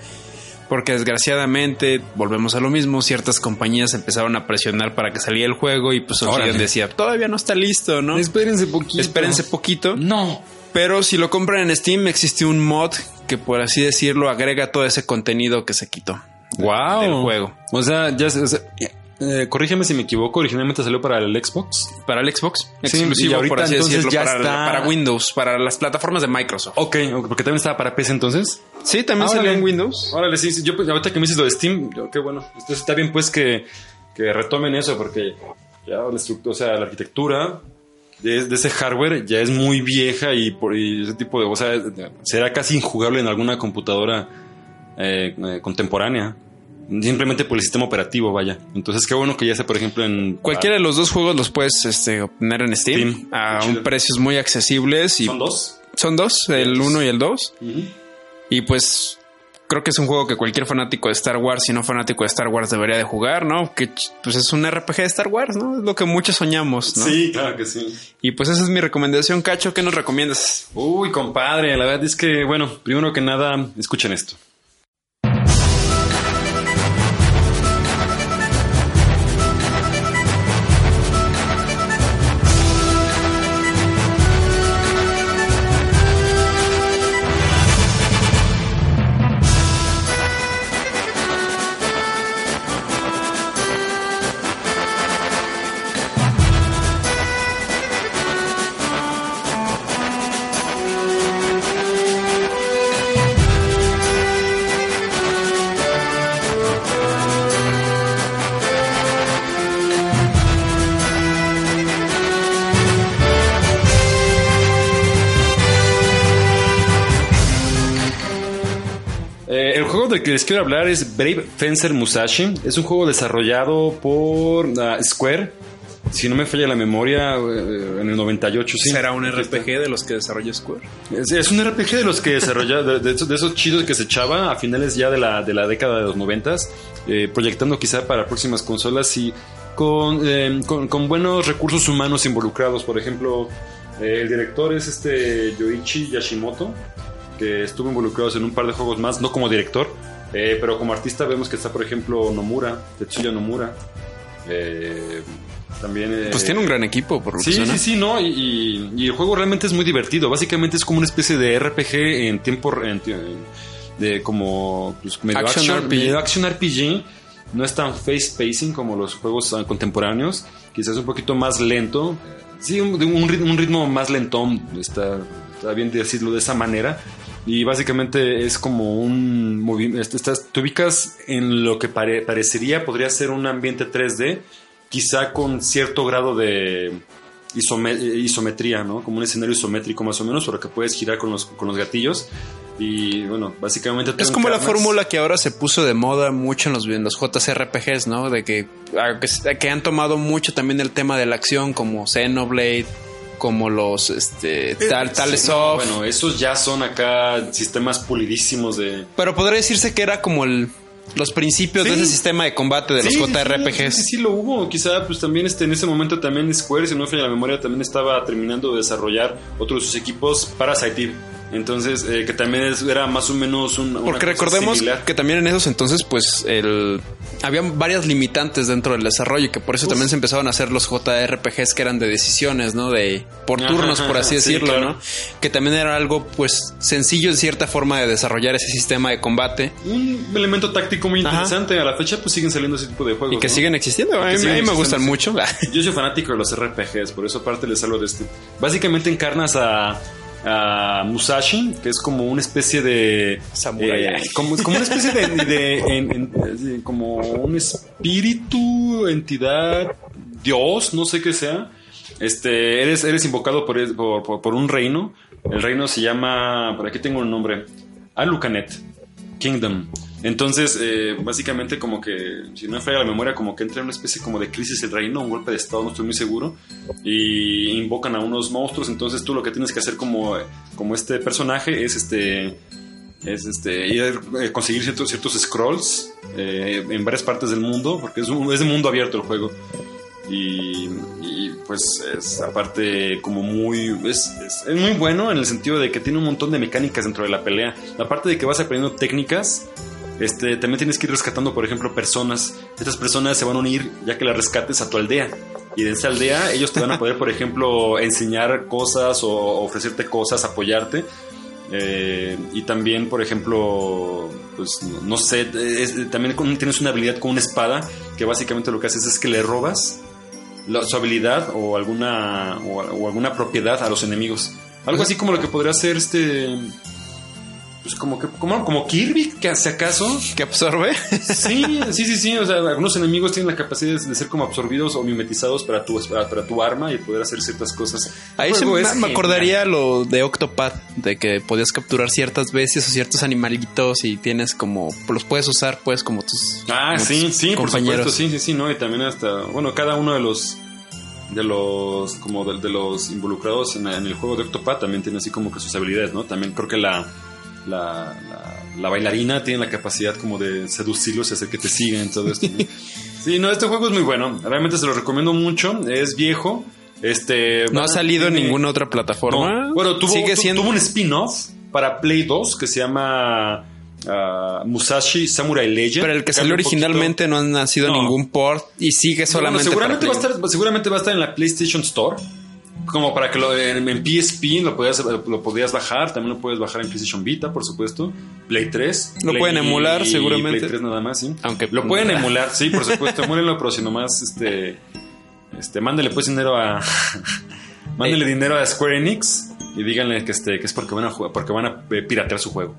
porque desgraciadamente volvemos a lo mismo ciertas compañías empezaron a presionar para que saliera el juego y pues Obsidian decía todavía no está listo no Espérense poquito. espérense poquito No. pero si lo compran en Steam existe un mod que por así decirlo agrega todo ese contenido que se quitó Wow. del juego. O sea, ya se- o sea, eh, corrígeme si me equivoco, originalmente salió para el Xbox. Para el Xbox. Sí, exclusivo, y ahorita por así entonces decirlo, ya para, está- para Windows, para las plataformas de Microsoft. Ok, porque también estaba para PC entonces. Sí, también Ah, salió en Windows. Órale, sí, sí, yo pues ahorita que me dices lo de Steam, qué bueno. Entonces está bien pues que, que retomen eso porque ya la estructura, o sea, la arquitectura de, de ese hardware ya es muy vieja y por y ese tipo de, o sea, será casi injugable en alguna computadora eh, eh, contemporánea. Simplemente por el sistema operativo, vaya. Entonces, qué bueno que ya sea, por ejemplo, en... Cualquiera de los dos juegos los puedes este, obtener en Steam, Steam. a un precios muy accesibles. Y ¿Son dos? Son dos, el uno y el dos. Y pues creo que es un juego que cualquier fanático de Star Wars, si no fanático de Star Wars, debería de jugar, ¿no? Que pues es un RPG de Star Wars, ¿no? Es lo que muchos soñamos, ¿no? Sí, claro que sí. Y pues esa es mi recomendación, Cacho. ¿Qué nos recomiendas? Uy, compadre, la verdad es que, bueno, primero que nada, escuchen esto. Del que les quiero hablar es Brave Fencer Musashi. Es un juego desarrollado por ah, Square. Si no me falla la memoria, eh, en el 98, sí. ¿Será un RPG de los que desarrolla Square? Es, es un RPG de los que desarrolla, de, de esos, de esos chidos que se echaba a finales ya de la, de la década de los noventas, eh, proyectando quizá para próximas consolas y con, eh, con, con buenos recursos humanos involucrados. Por ejemplo, el director es este Yoichi Yashimoto, que estuvo involucrado en un par de juegos más, no como director, eh, pero como artista vemos que está, por ejemplo, Nomura, Tetsuya Nomura. Eh, también, eh, Pues tiene un gran equipo, por lo que Sí, suena. sí, sí, no, y, y- y el juego realmente es muy divertido. Básicamente es como una especie de RPG en tiempo en de como pues, medio Action action, RPG. medio action RPG. No es tan face pacing como los juegos ah, contemporáneos. Quizás un poquito más lento. Sí, un, un ritmo, un ritmo más lentón. Está, está bien decirlo de esa manera. Y básicamente es como un movimiento. Te ubicas en lo que pare- parecería, podría ser un ambiente 3D, quizá con cierto grado de isome- isometría, ¿no? Como un escenario isométrico más o menos, por lo que puedes girar con los, con los gatillos. Y bueno, básicamente... te Es como la fórmula que ahora se puso de moda mucho en los, en los JRPGs, ¿no? De que, que han tomado mucho también el tema de la acción, como Xenoblade, como los este, tal, Tales Sí, no, bueno, esos ya son acá sistemas pulidísimos de... Pero podría decirse que era como el, los principios de ese sistema de combate de Sí, los JRPGs. Sí, sí, sí, lo hubo. Quizá, pues también este, en ese momento también Square, si no me falla la memoria, también estaba terminando de desarrollar otro de sus equipos para Eve. Entonces, eh, que también es- era más o menos un. Porque recordemos similar. que también en esos entonces, pues, el había varias limitantes dentro del desarrollo, y que por eso Uf. también se empezaron a hacer los JRPGs que eran de decisiones, ¿no? De por turnos, Ajá, por así sí, decirlo, claro. ¿no? Que también era algo, pues, sencillo en cierta forma de desarrollar ese sistema de combate Un elemento táctico muy Ajá. interesante. A la fecha, pues siguen saliendo ese tipo de juegos. y que ¿no? siguen existiendo. A mí, siguen a mí me gustan mucho. [LAUGHS] Yo soy fanático de los RPGs, por eso aparte les hablo de este. Básicamente encarnas a, a Musashi, que es como una especie de... Samurai. eh, como, como una especie de... de- en- en- así, como un espíritu, entidad, dios, no sé qué sea. Este, eres, eres invocado por, por, por- por un reino. El reino se llama... Por aquí tengo un nombre. Alucanet. Kingdom. Entonces, eh, básicamente como que, si no me falla la memoria, como que entra en una especie como de crisis el reino, un golpe de estado, no estoy muy seguro, y invocan a unos monstruos, entonces tú lo que tienes que hacer como, como este personaje es este es este ir, eh, conseguir ciertos, ciertos scrolls eh, en varias partes del mundo, porque es, un, es de mundo abierto el juego. Y, y, pues es aparte como muy es, es- es muy bueno en el sentido de que tiene un montón de mecánicas dentro de la pelea aparte de que vas aprendiendo técnicas este también tienes que ir rescatando por ejemplo personas. Estas personas se van a unir ya que las rescates a tu aldea. Y de esa aldea ellos te van a poder por ejemplo enseñar cosas o ofrecerte cosas apoyarte. Eh, y también, por ejemplo, pues no, sé, también tienes una habilidad con una espada que básicamente lo que haces es que le robas su habilidad o alguna o alguna propiedad a los enemigos. Algo así como lo que podría hacer este pues como que como, como Kirby, que hace acaso. ¿Que absorbe? Sí, sí, sí, sí. O sea, algunos enemigos tienen la capacidad de ser como absorbidos o mimetizados para tu, para, para tu arma y poder hacer ciertas cosas. Ahí se me, me acordaría lo de Octopath, de que podías capturar ciertas veces o ciertos animalitos y tienes como, los puedes usar pues como tus, Ah, como sí, tus sí, por supuesto, sí, sí, sí, ¿no? Y también hasta, bueno, cada uno de los de los como de, de los involucrados en, en el juego de Octopath también tiene así como que sus habilidades, ¿no? También creo que la la, la, la bailarina tiene la capacidad como de seducirlos y hacer que te sigan todo esto. ¿no? [LAUGHS] sí, no, este juego es muy bueno, realmente se lo recomiendo mucho, es viejo, este No va- ha salido en ninguna otra plataforma. no. Bueno, tuvo, sigue tu- siendo tuvo un spin-off para Play 2 que se llama ah, Musashi Samurai Legend. pero el que salió poquito- originalmente no ha nacido No. ningún port y sigue Bueno, solamente seguramente, va para a Play. estar, seguramente va a estar en la PlayStation Store. Como para que lo, en, en PSP lo podías, lo podías bajar. También lo puedes bajar en PlayStation Vita, por supuesto. Play 3. Lo Play- pueden emular, seguramente. Play 3 nada más, sí. Aunque- Lo pueden [LAUGHS] emular, sí, por supuesto. Emúlenlo, pero si nomás, este... Este, mándele pues dinero a... [LAUGHS] mándele dinero a Square Enix y díganle que, este, que es porque van a, jugar- porque van a eh, piratear su juego.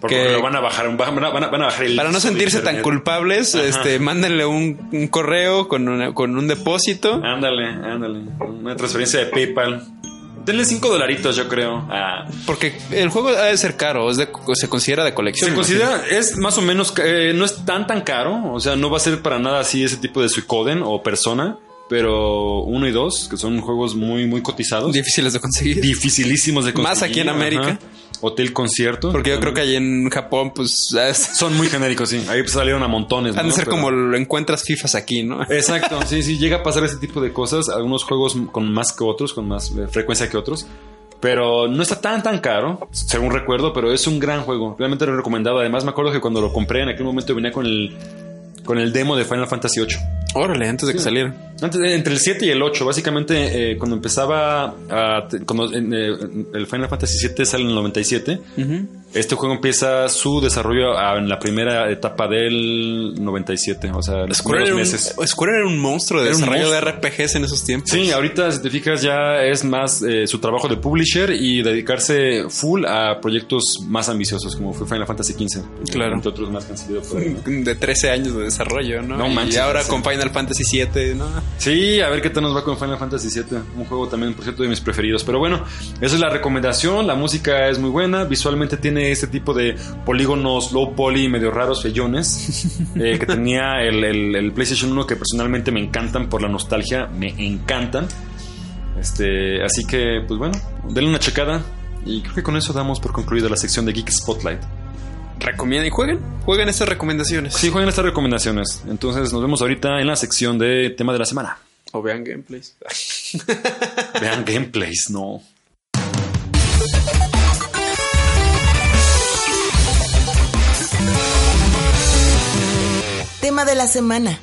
Porque Que- lo van a bajar, van a, van bajar el... Para no sentirse tan culpables, Ajá. este, mándenle un, un correo con, una- con un depósito. Ándale, ándale. Una transferencia de PayPal. Denle 5 dolaritos, yo creo. Porque el juego ha de ser caro, es de- se considera de colección. Se considera, es más o menos, eh, no es tan tan caro. O sea, no va a ser para nada así ese tipo de Suicoden o persona. Pero uno y dos, que son juegos muy, muy cotizados. Difíciles de conseguir. dificilísimos de conseguir. Más aquí en América. Ajá. Hotel concierto. Porque yo creo que ahí en Japón, pues, es- [LAUGHS] Son muy genéricos, sí. Ahí pues, salieron a montones. han de ¿no? ser Pero- como lo encuentras FIFAs aquí, ¿no? [LAUGHS] Exacto, sí, sí, llega a pasar ese tipo de cosas. Algunos juegos con más que otros, con más eh, frecuencia que otros. Pero no está tan, tan caro, según recuerdo, pero es un gran juego. Realmente lo he recomendado. Además, me acuerdo que cuando lo compré en aquel momento venía con el, con el demo de Final Fantasy VIII. Órale, antes de que saliera. Antes, eh, entre el 7 y el 8, básicamente, eh, cuando empezaba a, cuando en, eh, el Final Fantasy VII sale en el 97, este juego empieza su desarrollo en la primera etapa del 97, o sea, los Square era, un, primeros meses. Square era un monstruo de Era desarrollo de monstruo. RPGs en esos tiempos. Sí, ahorita si te fijas ya es más eh, su trabajo de publisher y dedicarse full a proyectos más ambiciosos como fue Final Fantasy XV. Claro. Entre otros más que han salido por ahí. De 13 años de desarrollo, ¿no? No y manches, ahora sí. con Final Fantasy VII, ¿no? Sí, a ver qué tal nos va con Final Fantasy VII. Un juego también, por cierto, de mis preferidos. Pero bueno, esa es la recomendación. La música es muy buena. Visualmente tiene este tipo de polígonos low poly, medio raros, fellones. [LAUGHS] eh, que tenía el, el- el PlayStation 1 que personalmente me encantan por la nostalgia. Me encantan. Este, así que, pues bueno, denle una checada. Y creo que con eso damos por concluida la sección de Geek Spotlight. Recomienda y jueguen. Jueguen estas recomendaciones. Sí, jueguen estas recomendaciones. Entonces nos vemos ahorita en la sección de tema de la semana. O vean gameplays. Vean gameplays, no. Tema de la semana.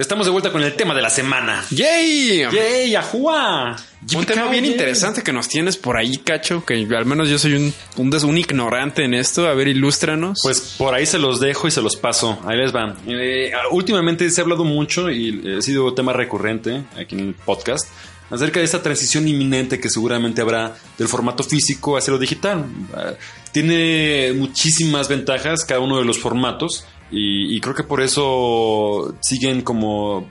Estamos de vuelta con el tema de la semana. ¡Yay! ¡Yay, ajua! Un tema bien interesante que nos tienes por ahí, Cacho, que al menos yo soy un, un, ignorante en esto. A ver, ilústranos. Pues por ahí se los dejo y se los paso. Ahí les van. Eh, últimamente se ha hablado mucho y ha sido tema recurrente aquí en el podcast acerca de esta transición inminente que seguramente habrá del formato físico hacia lo digital. Ah, Tiene muchísimas ventajas cada uno de los formatos y, y creo que por eso siguen como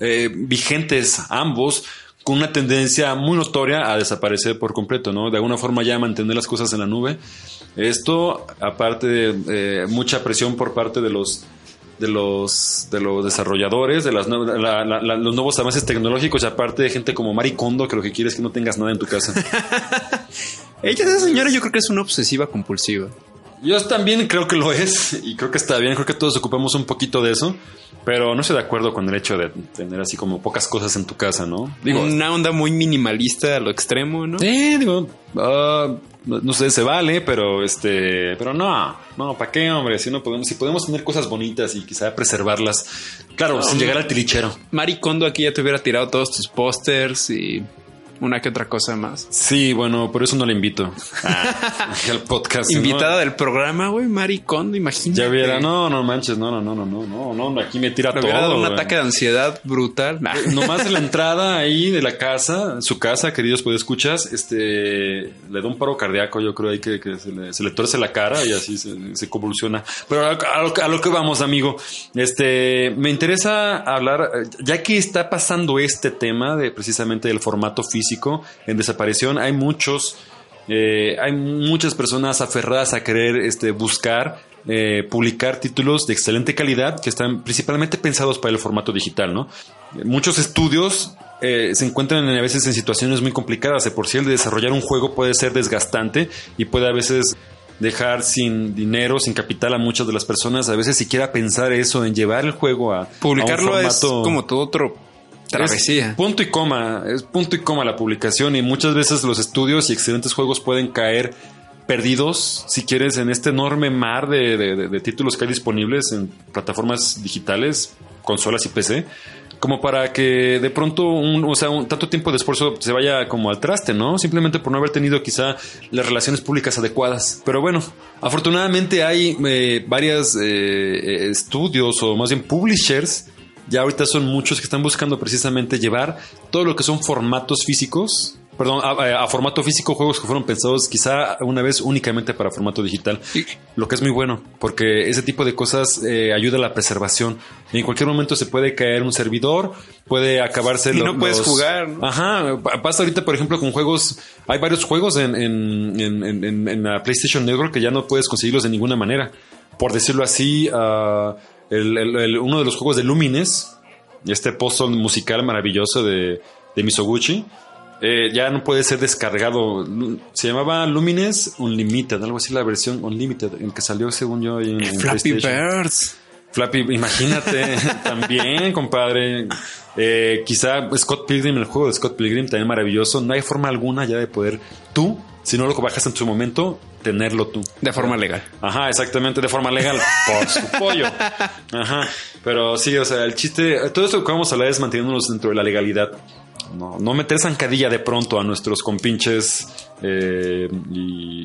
eh, vigentes ambos con una tendencia muy notoria a desaparecer por completo, ¿no? De alguna forma ya mantener las cosas en la nube. Esto, aparte de eh, mucha presión por parte de los de los de los desarrolladores, de las la- la- la- los nuevos avances tecnológicos y aparte de gente como Mari Kondo que lo que quiere es que no tengas nada en tu casa. [LAUGHS] Ella, esa señora, yo creo que es una obsesiva compulsiva. Yo también creo que lo es y creo que está bien, creo que todos ocupamos un poquito de eso, pero no estoy de acuerdo con el hecho de tener así como pocas cosas en tu casa, ¿no? Digo, una onda muy minimalista a lo extremo, ¿no? Sí, digo, ah, no sé, se vale, pero este, pero no, no, ¿para qué, hombre? Si no podemos, si podemos tener cosas bonitas y quizá preservarlas, claro, sin llegar al tilichero. Mari Kondo aquí ya te hubiera tirado todos tus pósters y una que otra cosa más. Sí, bueno, por eso no le invito ah, [LAUGHS] al podcast. Invitada del programa, güey, Maricondo, imagínate. Ya viera, no, no manches, no, no, no, no, no, no, no, aquí me tira todo. Dado un ataque de ansiedad brutal. Nomás en la entrada ahí de la casa, su casa, queridos pues escuchas, este, le da un paro cardíaco, yo creo ahí que, se, le, se, le, torce la cara y así se, convulsiona. Pero a, lo, que vamos, amigo, este, me interesa hablar, ya que está pasando este tema de precisamente del formato físico en desaparición, hay muchos, eh, hay muchas personas aferradas a querer este, buscar eh, publicar títulos de excelente calidad que están principalmente pensados para el formato digital, ¿no? Muchos estudios eh, se encuentran a veces en situaciones muy complicadas. De por sí el de desarrollar un juego puede ser desgastante y puede a veces dejar sin dinero, sin capital a muchas de las personas. A veces siquiera pensar eso en llevar el juego a publicarlo es como todo otro travesía. punto y coma, es punto y coma la publicación y muchas veces los estudios y excelentes juegos pueden caer perdidos, si quieres, en este enorme mar de, títulos que hay disponibles en plataformas digitales, consolas y PC, como para que de pronto, un, o sea, un, tanto tiempo de esfuerzo se vaya como al traste, ¿no? Simplemente por no haber tenido quizá las relaciones públicas adecuadas. Pero bueno, afortunadamente hay eh, varios eh, estudios o más bien publishers ya ahorita son muchos que están buscando precisamente llevar todo lo que son formatos físicos perdón, a, formato físico, juegos que fueron pensados quizá una vez únicamente para formato digital. Lo que es muy bueno, porque ese tipo de cosas eh, ayuda a la preservación. en cualquier momento se puede caer un servidor, puede acabarse. Y no puedes jugar. Ajá, pasa ahorita, por ejemplo, con juegos. Hay varios juegos en, en, la PlayStation Network que ya no puedes conseguirlos de ninguna manera. Por decirlo así, uh, el, uno de los juegos de Lumines, este puzzle musical maravilloso de, de Misoguchi eh, ya no puede ser descargado. Se llamaba Lumines Unlimited, algo así la versión Unlimited, en que salió según yo en, Flappy Birds. Flappy, imagínate, [LAUGHS] también, compadre. Eh, quizá Scott Pilgrim, el juego de Scott Pilgrim, también maravilloso. No hay forma alguna ya de poder tú, si no lo bajas en su momento, tenerlo tú. De forma legal. Ajá, exactamente, de forma legal. por su pollo. Ajá. Pero sí, o sea, el chiste, todo esto que vamos a hablar es manteniéndonos dentro de la legalidad no, no meter zancadilla de pronto a nuestros compinches eh,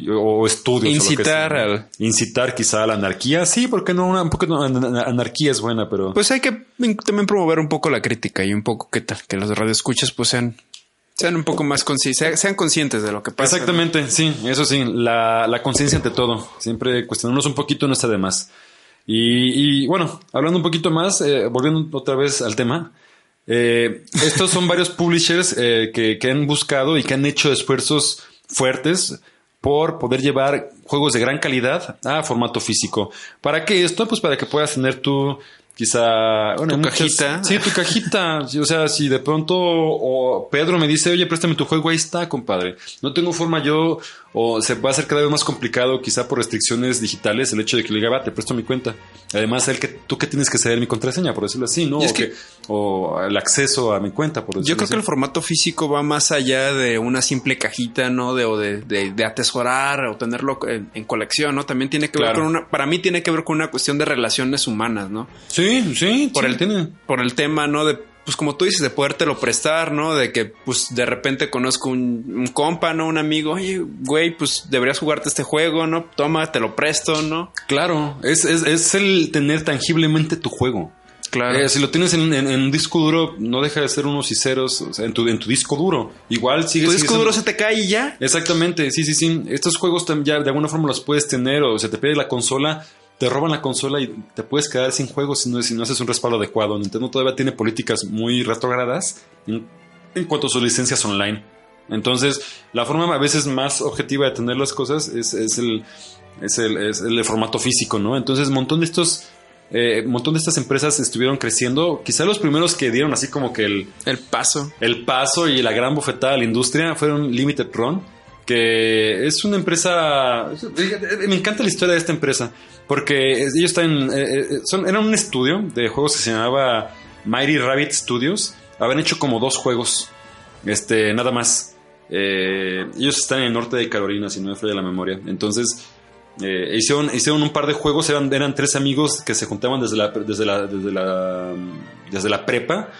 o estudios. Incitar Incitar quizá a la anarquía. Sí, porque no, una, un poco anarquía es buena, pero. Pues hay que también promover un poco la crítica y un poco qué tal, que los radioescuchas pues sean sean un poco más conscientes, sean conscientes de lo que pasa. Exactamente, sí, eso sí, la, la conciencia ante todo. Siempre cuestionarnos un poquito no está de más. Y, bueno, hablando un poquito más, eh, volviendo otra vez al tema, eh, estos son varios publishers eh, que, que, han buscado y que han hecho esfuerzos fuertes por poder llevar juegos de gran calidad a formato físico. ¿Para qué esto? Pues para que puedas tener tu quizá bueno, tu cajita. Sí, tu cajita. o sea, si de pronto o Pedro me dice, oye, préstame tu juego, ahí está, compadre. No tengo forma yo, o se va a hacer cada vez más complicado, quizá por restricciones digitales, el hecho de que le diga, va, te presto mi cuenta. Además, el que tú que tienes que ceder mi contraseña, por decirlo así, ¿no? O, que, o, el acceso a mi cuenta, por decirlo Yo creo que el formato físico va más allá de una simple cajita, ¿no? De, o de, de, atesorar o tenerlo en, colección, ¿no? También tiene que ver con una, para mí tiene que ver con una cuestión de relaciones humanas, ¿no? Sí, Sí, sí. Por, el, tiene. por el tema, ¿no? De, pues como tú dices, de podértelo prestar, ¿no? De que, pues, de repente conozco un, un compa, ¿no? Un amigo, oye, güey, pues deberías jugarte este juego, ¿no? Toma, te lo presto, ¿no? Claro, es, es, es el tener tangiblemente tu juego. Claro. Eh, si lo tienes en, un disco duro, no deja de ser unos y ceros o sea, en, tu, en tu disco duro. Igual sigue. Tu disco duro se te cae y ya. Exactamente, sí, sí, sí. Estos juegos ya de alguna forma los puedes tener o se te pierde la consola te roban la consola y te puedes quedar sin juegos si no, si no haces un respaldo adecuado. Nintendo todavía tiene políticas muy retrogradas en, cuanto a sus licencias online. Entonces, la forma a veces más objetiva de tener las cosas es, el, es, el, formato físico, ¿no? Entonces, un montón de estos... Eh, montón de estas empresas estuvieron creciendo. Quizá los primeros que dieron así como que el... El paso. El paso y la gran bofetada a la industria fueron Limited Run que es una empresa. Me encanta la historia de esta empresa, porque ellos están. Eh, eh, son, eran un estudio de juegos que se llamaba Mighty Rabbit Studios. Habían hecho como dos juegos, este, nada más. Eh, ellos están en el norte de Carolina, si no me falla la memoria. Entonces, hicieron, hicieron un par de juegos. Eran, eran tres amigos que se juntaban desde la, desde la, desde la, desde la prepa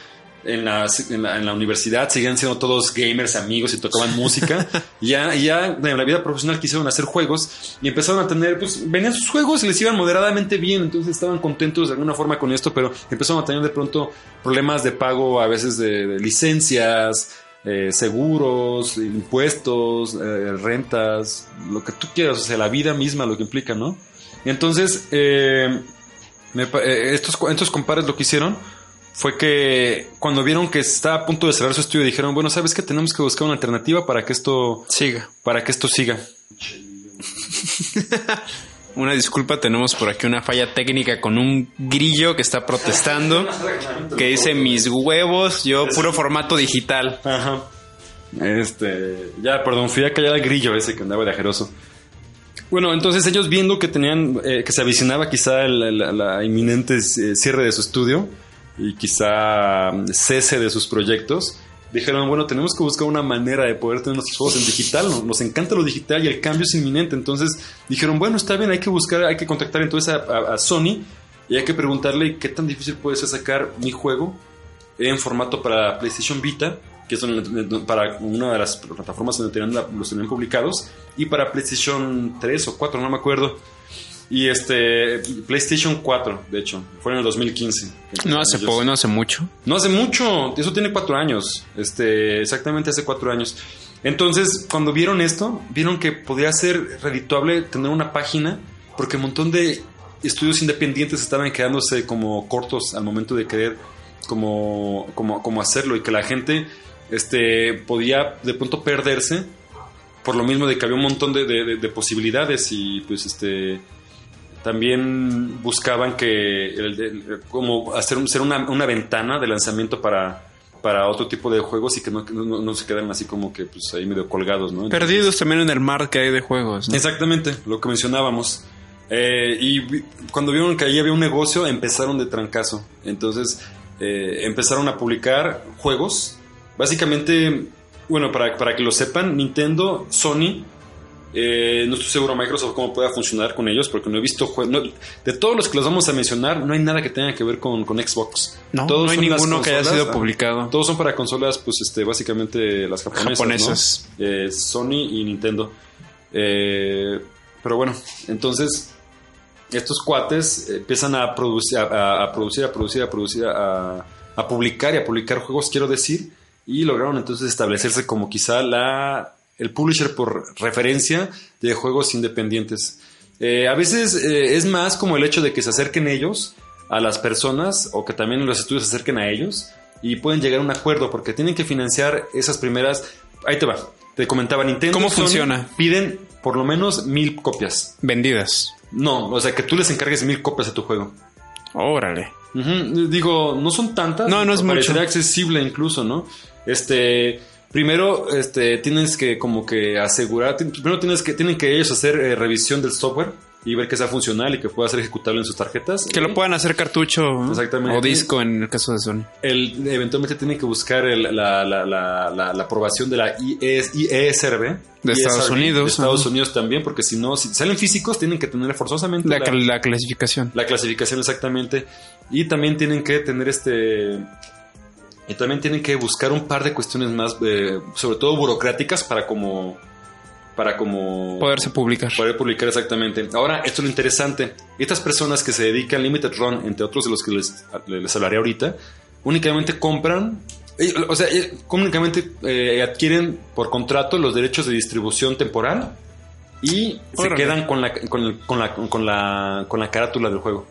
en la, en la, en la universidad seguían siendo todos gamers, amigos y tocaban música. [LAUGHS] y ya, y ya en la vida profesional quisieron hacer juegos y empezaron a tener, pues venían sus juegos y les iban moderadamente bien, entonces estaban contentos de alguna forma con esto, pero empezaron a tener de pronto problemas de pago a veces de, de licencias, eh, seguros, impuestos, eh, rentas, lo que tú quieras, o sea, la vida misma, lo que implica, ¿no? Entonces, eh, me eh, estos, estos compadres lo que hicieron fue que cuando vieron que estaba a punto de cerrar su estudio, dijeron, bueno, ¿sabes qué? Tenemos que buscar una alternativa para que esto, Siga. para que esto siga. [LAUGHS] Una disculpa, tenemos por aquí una falla técnica con un grillo que está protestando, que dice mis huevos, yo puro formato digital. Ajá. Este, ya, perdón, fui a callar al grillo ese que andaba de ajeroso. Bueno, entonces ellos viendo que tenían, eh, que se avicinaba quizá el- la, la inminente eh, cierre de su estudio y quizá mm, cese de sus proyectos, dijeron, bueno, tenemos que buscar una manera de poder tener nuestros juegos en digital, ¿no? nos encanta lo digital y el cambio es inminente, entonces dijeron, bueno, está bien, hay que buscar, hay que contactar entonces a, Sony y hay que preguntarle qué tan difícil puede ser sacar mi juego en formato para PlayStation Vita, que es para una de las plataformas donde tenían los tenían publicados, y para PlayStation 3 o 4, no me acuerdo. Y este, PlayStation 4, de hecho, fue en el 2015. que No hace poco, no hace mucho. no hace mucho, eso tiene cuatro años, este, exactamente hace cuatro años. Entonces, cuando vieron esto, vieron que podría ser redituable tener una página, porque un montón de estudios independientes estaban quedándose como cortos al momento de querer como, como, como hacerlo y que la gente este, podía de pronto perderse por lo mismo de que había un montón de, de- de- de posibilidades y pues este también buscaban que el- el- como hacer un- ser una, una ventana de lanzamiento para, para otro tipo de juegos y que no, no- no se quedaran así como que pues ahí medio colgados, ¿no? Entonces- Perdidos también en el mar que hay de juegos. ¿no? Exactamente, lo que mencionábamos. Eh, y cuando vieron que ahí había un negocio, empezaron de trancazo. Entonces eh, empezaron a publicar juegos. Básicamente, bueno, para, para que lo sepan, Nintendo, Sony, eh, no estoy seguro Microsoft cómo pueda funcionar con ellos, porque no he visto juegos. de todos los que los vamos a mencionar, no hay nada que tenga que ver con, con Xbox. No, Todos no hay ninguno que haya sido publicado. todos son para consolas, pues, este, básicamente las japonesas. Japonesas. ¿no? Eh, Sony y Nintendo. Eh, pero bueno, entonces estos cuates empiezan a producir, a, a producir, a producir, a producir, a, a publicar y a publicar juegos, quiero decir, y lograron entonces establecerse como quizá la el publisher por referencia de juegos independientes. Eh, a veces eh, es más como el hecho de que se acerquen ellos a las personas o que también los estudios se acerquen a ellos y pueden llegar a un acuerdo porque tienen que financiar esas primeras. Ahí te va. Te comentaba Nintendo. ¿Cómo Sony funciona? Piden por lo menos mil copias. Vendidas. No, o sea que tú les encargues mil copias a tu juego. Órale. Digo, no son tantas. No, no es mucho. accesible incluso, ¿no? Este, primero, este, tienes que como que asegurar, primero tienes que, tienen que ellos hacer eh, revisión del software y ver que sea funcional y que pueda ser ejecutable en sus tarjetas. Que lo puedan hacer cartucho o disco en el caso de Sony. El, eventualmente tienen que buscar el- la, la- la- la- aprobación de la E IES IESRB. De Estados ISRB, Unidos, De Estados. Unidos también, porque si no, si salen físicos, tienen que tener forzosamente la clasificación. la clasificación exactamente. Y también tienen que tener este. Y también tienen que buscar un par de cuestiones más, eh, sobre todo burocráticas, para como. Para como. Poderse publicar. Poder publicar exactamente. Ahora, esto es lo interesante. Estas personas que se dedican a Limited Run, entre otros de los que les, les hablaré ahorita, únicamente compran. eh, O sea, eh, únicamente eh, adquieren por contrato los derechos de distribución temporal y se quedan con la, con, el- con la, con, la, con la carátula del juego,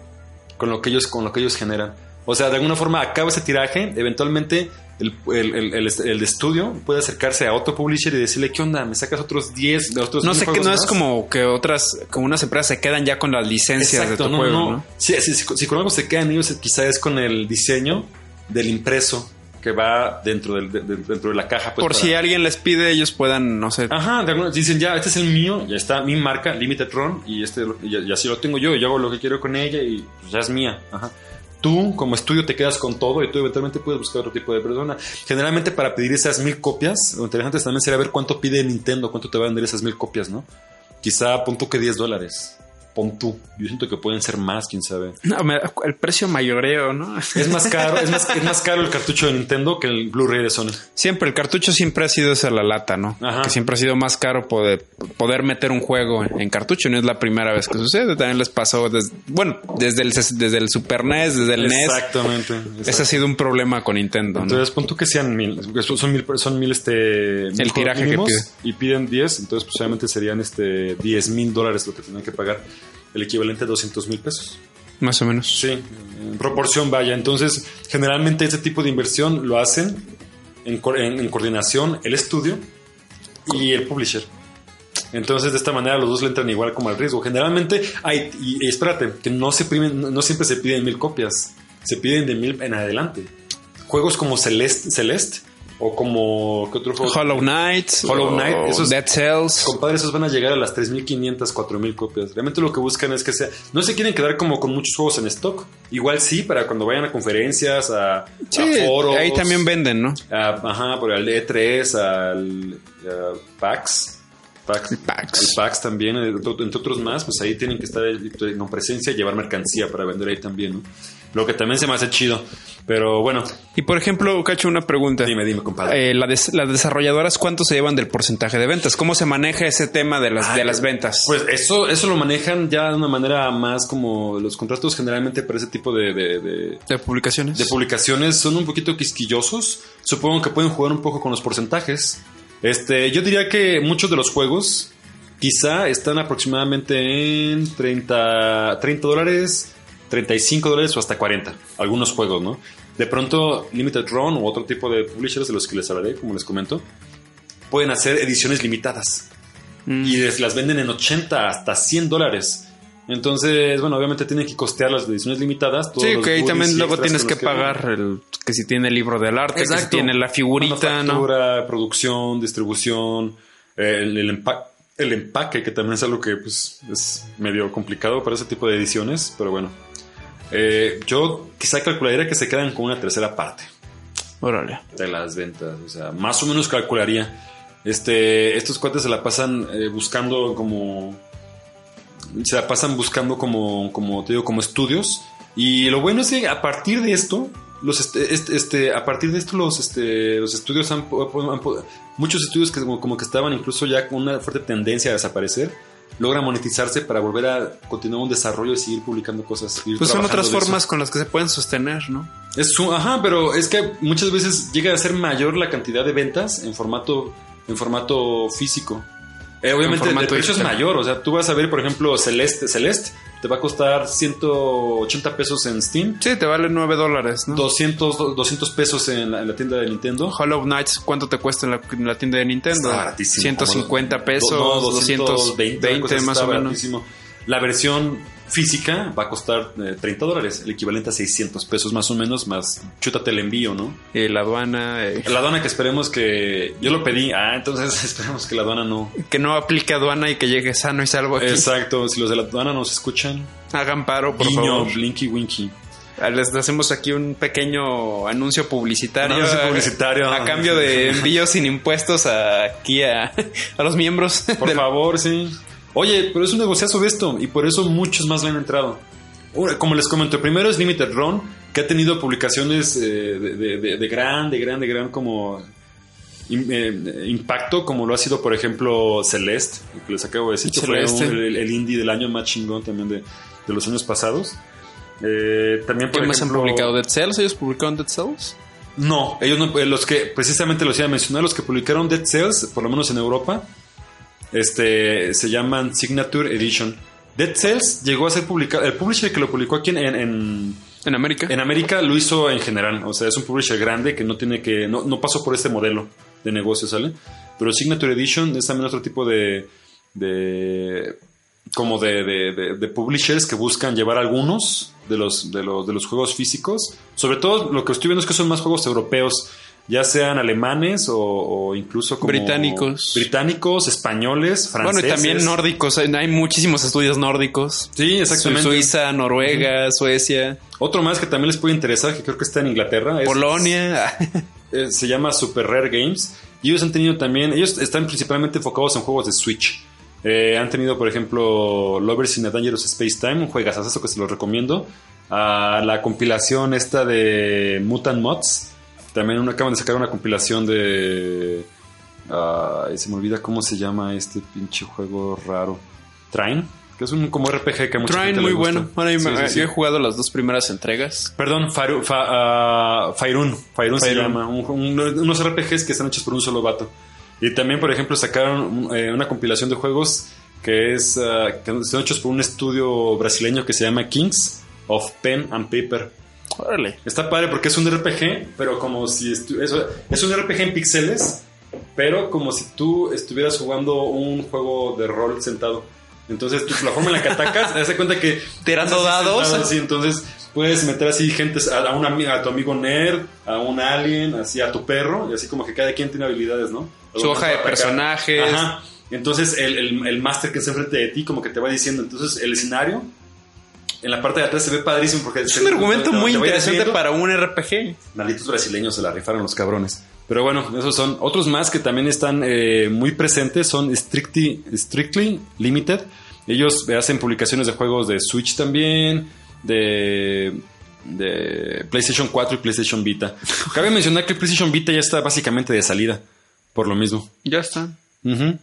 con lo que ellos, con lo que ellos generan. O sea, de alguna forma acaba ese tiraje, eventualmente el, el, el, el- el estudio puede acercarse a otro publisher y decirle, ¿qué onda? ¿Me sacas otros 10 de otros No 10 sé que no es más?" como que otras, como unas empresas se quedan ya con las licencias Exacto, de tu no, juego, no. ¿no? Sí, sí, si, si con algo se quedan ellos, quizá es con el diseño del impreso que va dentro, del- de, de- dentro de la caja. pues, Por para- si alguien les pide, ellos puedan, no sé. Ajá, de alguna- dicen ya, este es el mío, ya está mi marca, Limited Run, y, este, y así lo tengo yo, y yo hago lo que quiero con ella y pues, ya es mía. Ajá. Tú, como estudio, te quedas con todo y tú eventualmente puedes buscar otro tipo de persona. Generalmente, para pedir esas mil copias, lo interesante también sería ver cuánto pide Nintendo, cuánto te va a vender esas mil copias, ¿no? Quizá punto que 10 dólares. Pon tú. Yo siento que pueden ser más, quién sabe. No, el precio mayoreo, ¿no? Es más caro, es más, es más [LAUGHS] caro el cartucho de Nintendo que el Blu-ray de Sony. Siempre, el cartucho siempre ha sido esa la lata, ¿no? Ajá. Que siempre ha sido más caro poder, poder meter un juego en, cartucho. No es la primera vez que sucede. También les pasó, des- bueno, desde el, desde el Super NES, desde el NES. Exactamente. Ese ha sido un problema con Nintendo, ¿no? Entonces, pon tú que sean mil. Son mil, son mil este. mil tiraje que mínimos pide. Y piden 10. Entonces, pues obviamente serían este 10 mil dólares lo que tendrían que pagar. El equivalente a 200 mil pesos. Más o menos. Sí, en proporción vaya. Entonces, generalmente este tipo de inversión lo hacen en, co- en- en coordinación el estudio y el publisher. Entonces, de esta manera los dos le entran igual como al riesgo. Generalmente, hay, y, y espérate, que no se primen- no, no siempre se piden mil copias, se piden de mil en adelante. Juegos como Celeste, Celeste o como ¿qué otro juego? Hollow Knight, Hollow Knight, esos- Dead Cells. Compadre, esos van a llegar a las 3.500, 4.000 copias. Realmente lo que buscan es que sea... No se quieren quedar como con muchos juegos en stock. Igual sí, para cuando vayan a conferencias, a, Sí, a foros. ahí también venden, ¿no? a- ajá, por el E3, al a PAX. PAX. El PAX. El PAX también, eh, entre otros más, pues ahí tienen que estar en presencia y llevar mercancía para vender ahí también, ¿no? Lo que también se me hace chido. Pero bueno, Y por ejemplo, Cacho, una pregunta. dime, dime, compadre. Eh, la des- las desarrolladoras, ¿cuánto se llevan del porcentaje de ventas? ¿Cómo se maneja ese tema de las, de las ventas? Pues eso, eso lo manejan ya de una manera más como los contratos generalmente para ese tipo de, de- de- de publicaciones. de publicaciones son un poquito quisquillosos. Supongo que pueden jugar un poco con los porcentajes. Este, yo diría que muchos de los juegos quizá están aproximadamente en 30, 30 dólares, 35 dólares o hasta 40. Algunos juegos, ¿no? De pronto, Limited Run u otro tipo de publishers de los que les hablaré, como les comento, pueden hacer ediciones limitadas Mm. y les las venden en 80 hasta 100 dólares. Entonces, bueno, obviamente tienen que costear las ediciones limitadas. todos Sí, los que ahí también luego tienes que pagar el, que si tiene el libro del arte, que si tiene la figurita, ¿no? Manufactura, producción, distribución, eh, el, el empa- el empaque, que también es algo que pues, es medio complicado para ese tipo de ediciones, pero bueno. Eh, yo quizá calcularía que se quedan con una tercera parte Órale. de las ventas. O sea, más o menos calcularía. Este, estos cuates se la pasan eh, buscando como. Se la pasan buscando como, como te digo, como estudios. Y lo bueno es que a partir de esto, los este, este, este, a partir de esto, los, este, los estudios han, muchos estudios que como, como que estaban incluso ya con una fuerte tendencia a desaparecer, logran monetizarse para volver a continuar un desarrollo y seguir publicando cosas. Pues son otras formas con las que se pueden sostener, ¿no? Es un- ajá, pero es que muchas veces llega a ser mayor la cantidad de ventas en formato, en formato físico. Eh, obviamente el precio es mayor, o sea, tú vas a ver, por ejemplo, Celeste, Celeste, te va a costar 180 pesos en Steam, Sí, te vale 9 dólares, ¿no? 200, 200 pesos en la, en la tienda de Nintendo. Hollow Knights, ¿cuánto te cuesta en la, en la tienda de Nintendo? Está baratísimo. 150 pesos, no, 220 una cosa así, más está o menos. baratísimo. La versión física va a costar eh, 30 dólares, el equivalente a 600 pesos más o menos, más chútate el envío, ¿no? Y la aduana, eh, La aduana que esperemos que... Yo lo pedí, ah, entonces [LAUGHS] esperemos que la aduana no... que no aplique aduana y que llegue sano y salvo aquí. Exacto, si los de la aduana nos escuchan, Hagan paro, por guiño, favor. blinky winky. Les hacemos aquí un pequeño anuncio publicitario. Un anuncio publicitario. A, a cambio de envíos sin impuestos a- aquí a, [LAUGHS] a los miembros. Por del- favor, sí. Oye, pero es un negociazo de esto y por eso muchos más le han entrado. Como les comento, primero es Limited Run, que ha tenido publicaciones eh, de, de, de- de gran, de gran, de gran como eh, impacto, como lo ha sido, por ejemplo, Celeste, que les acabo de decir, que Celeste. fue un- el, el indie del año más chingón también de, de los años pasados. Eh, también, por ¿Qué más han publicado? ¿Dead Cells? ¿Ellos publicaron Dead Cells? No, ellos no, eh, los que precisamente los iba a mencionar, los que publicaron Dead Cells, por lo menos en Europa, este, se llaman Signature Edition. Dead Cells llegó a ser publicado, el publisher que lo publicó aquí en, en, en- América. en América lo hizo en general, o sea, es un publisher grande que no tiene que, no, no pasó por este modelo de negocio, ¿sale? Pero Signature Edition es también otro tipo de, de como de, de- de- de publishers que buscan llevar algunos de los, de, los, de los juegos físicos. Sobre todo lo que estoy viendo es que son más juegos europeos, ya sean alemanes o, o incluso como Británicos. británicos, españoles, bueno, franceses. y también nórdicos. Hay muchísimos estudios nórdicos. Sí, exactamente. Suiza, Noruega, Suecia, Otro más que también les puede interesar, que creo que está en Inglaterra, es, Polonia. [LAUGHS] eh, se llama Super Rare Games. Y ellos han tenido también, ellos están principalmente enfocados en juegos de Switch. Eh, han tenido, por ejemplo, Lovers in a Dangerous Space Time, un juegazazo que se los recomiendo. A la compilación esta de Mutant Mods. También una- acaban de sacar una compilación de... ay, se me olvida cómo se llama este pinche juego raro. Train, que es un como RPG que a mucha Train gente le muy gusta. bueno. Bueno, Sí, yo sí, sí. he jugado las dos primeras entregas. Perdón, Faru- Fa- ah, Fairun. Fairun se llama. Un- un- unos RPGs que están hechos por un solo vato. Y también, por ejemplo, sacaron eh, una compilación de juegos que es ah, que son hechos por un estudio brasileño que se llama Kings of Pen and Paper. Órale. Está padre porque es un RPG, pero como si eso- es un RPG en píxeles, pero como si tú estuvieras jugando un juego de rol sentado. Entonces, tú, la forma en la que atacas, [LAUGHS] te das cuenta que Tirando dados. así, entonces puedes meter así gente a, a un ami- a tu amigo nerd, a un alien, así a tu perro, y así como que cada quien tiene habilidades, ¿no? Su hoja de atacar. personajes. Ajá. Entonces el, el, el máster que está enfrente de ti como que te va diciendo, entonces el escenario en la parte de atrás se ve padrísimo porque Es un argumento muy interesante para un RPG. Malditos brasileños se la rifaron los cabrones. Pero bueno, esos son otros más que también están eh, muy presentes. Son Strictly, Strictly Limited. Ellos hacen publicaciones de juegos de Switch también, de, de PlayStation 4 y PlayStation Vita. [LAUGHS] Cabe mencionar que el PlayStation Vita ya está básicamente de salida, por lo mismo. Ya está. Ujú.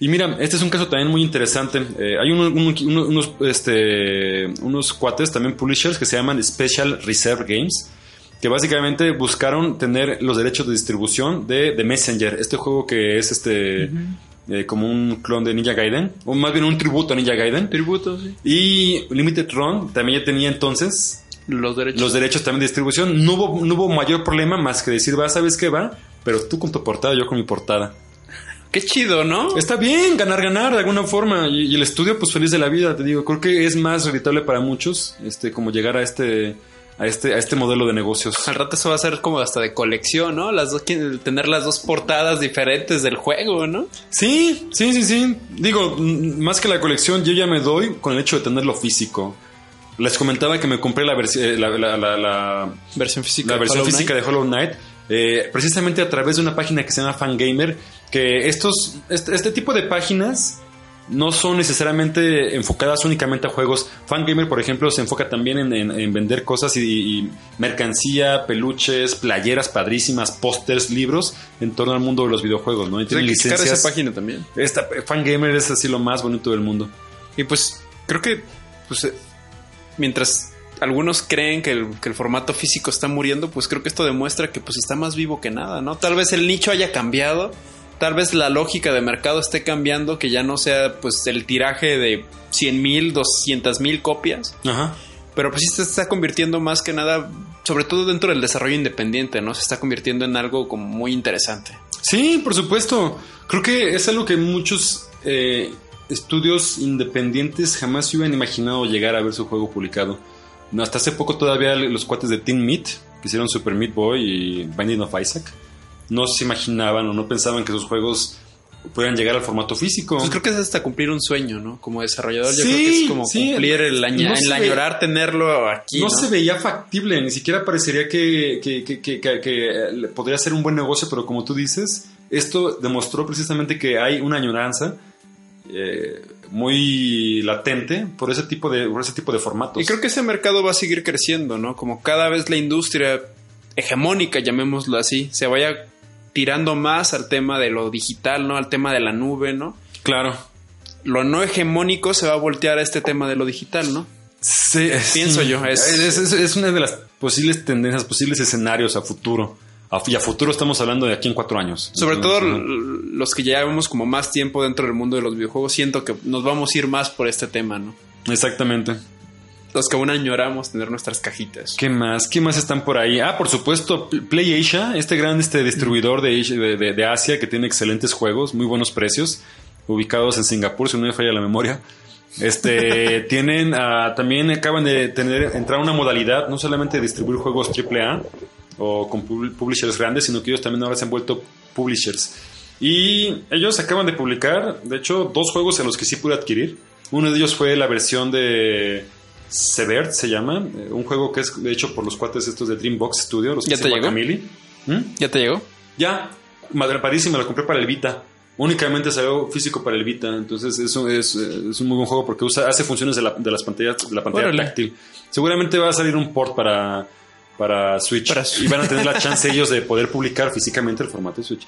Y mira, este es un caso también muy interesante. Eh, hay uno- uno- uno- unos, este, unos cuates también publishers que se llaman Special Reserve Games, que básicamente buscaron tener los derechos de distribución de Messenger, este juego que es este eh, como un clon de Ninja Gaiden, o más bien un tributo a Ninja Gaiden. Tributo, sí. Y Limited Run también ya tenía entonces Los derechos. los derechos también de distribución. No hubo, no hubo mayor problema más que decir, va, ¿sabes qué va? Pero tú con tu portada, yo con mi portada. Qué chido, ¿no? Está bien ganar, ganar de alguna forma. Y, y el estudio, pues feliz de la vida, te digo. Creo que es más rentable para muchos, este, como llegar a este, a este, a este modelo de negocios. Al rato eso va a ser como hasta de colección, ¿no? Las dos, tener las dos portadas diferentes del juego, ¿no? Sí, sí, sí, sí. Digo, mm, más que la colección, yo ya me doy con el hecho de tenerlo físico. Les comentaba que me compré la, eh, la, la- la- la- Versión física. la versión física de Hollow Knight, eh, precisamente a través de una página que se llama Fangamer, que estos, este, este tipo de páginas no son necesariamente enfocadas únicamente a juegos. Fangamer, por ejemplo, se enfoca también en, en- en vender cosas y, y mercancía, peluches, playeras padrísimas, pósters, libros en torno al mundo de los videojuegos, ¿no? Y checar licencias. esa página también. Esta, Fangamer es así lo más bonito del mundo. Y pues creo que pues, eh, mientras algunos creen que el, que el formato físico está muriendo, pues creo que esto demuestra que pues está más vivo que nada, ¿no? Tal vez el nicho haya cambiado, tal vez la lógica de mercado esté cambiando, que ya no sea pues el tiraje de 100 mil, 200 mil copias, Ajá. pero pues sí se está convirtiendo más que nada, sobre todo dentro del desarrollo independiente, ¿no? Se está convirtiendo en algo como muy interesante. Sí, por supuesto. Creo que es algo que muchos eh, estudios independientes jamás se hubieran imaginado llegar a ver su juego publicado. No, hasta hace poco todavía los cuates de Team Meat, que hicieron Super Meat Boy y Binding of Isaac, no se imaginaban o no pensaban que sus juegos pudieran llegar al formato físico. Pues creo que es hasta cumplir un sueño, ¿no? Como desarrollador, yo Sí, creo que es como sí. cumplir el, aña- No el añorar tenerlo aquí. no, No, se veía factible, ni siquiera parecería que, que- que- que- que- que podría ser un buen negocio, pero como tú dices, esto demostró precisamente que hay una añoranza eh, muy latente por ese tipo de, por ese tipo de formatos. Y creo que ese mercado va a seguir creciendo, ¿no? Como cada vez la industria hegemónica, llamémoslo así, se vaya tirando más al tema de lo digital, ¿no? Al tema de la nube, ¿no? Claro. Lo no hegemónico se va a voltear a este tema de lo digital, ¿no? Sí, Pienso sí. yo, es- Es, es- es una de las posibles tendencias, posibles escenarios a futuro. Y a futuro estamos hablando de aquí en cuatro años. Sobre todo Ajá. los que llevamos como más tiempo dentro del mundo de los videojuegos, siento que nos vamos a ir más por este tema, ¿no? Exactamente. Los que aún añoramos tener nuestras cajitas. ¿Qué más? ¿Qué más están por ahí? Ah, por supuesto, Pl- Play Asia, este gran este distribuidor de, Asia- de, de- de Asia que tiene excelentes juegos, muy buenos precios, ubicados en Singapur, si no me falla la memoria. Este, [LAUGHS] tienen, ah, también acaban de tener, entrar una modalidad, no solamente de distribuir juegos AAA o con pub- publishers grandes, sino que ellos también ahora se han vuelto publishers. Y ellos acaban de publicar, de hecho, dos juegos en los que sí pude adquirir. Uno de ellos fue la versión de Severt, se llama, eh, un juego que es hecho por los cuates estos de Dreambox Studio, los que ¿Ya hacen te llegó? ¿Mm? ¿Ya te llegó? Ya, madre padrísima, lo compré para el Vita. Únicamente salió físico para el Vita, entonces eso es, es un muy buen juego porque usa, hace funciones de, la, de las pantallas, de la pantalla Órale. táctil. Seguramente va a salir un port para, para Switch Para y van a tener la chance ellos de poder publicar físicamente el formato de Switch.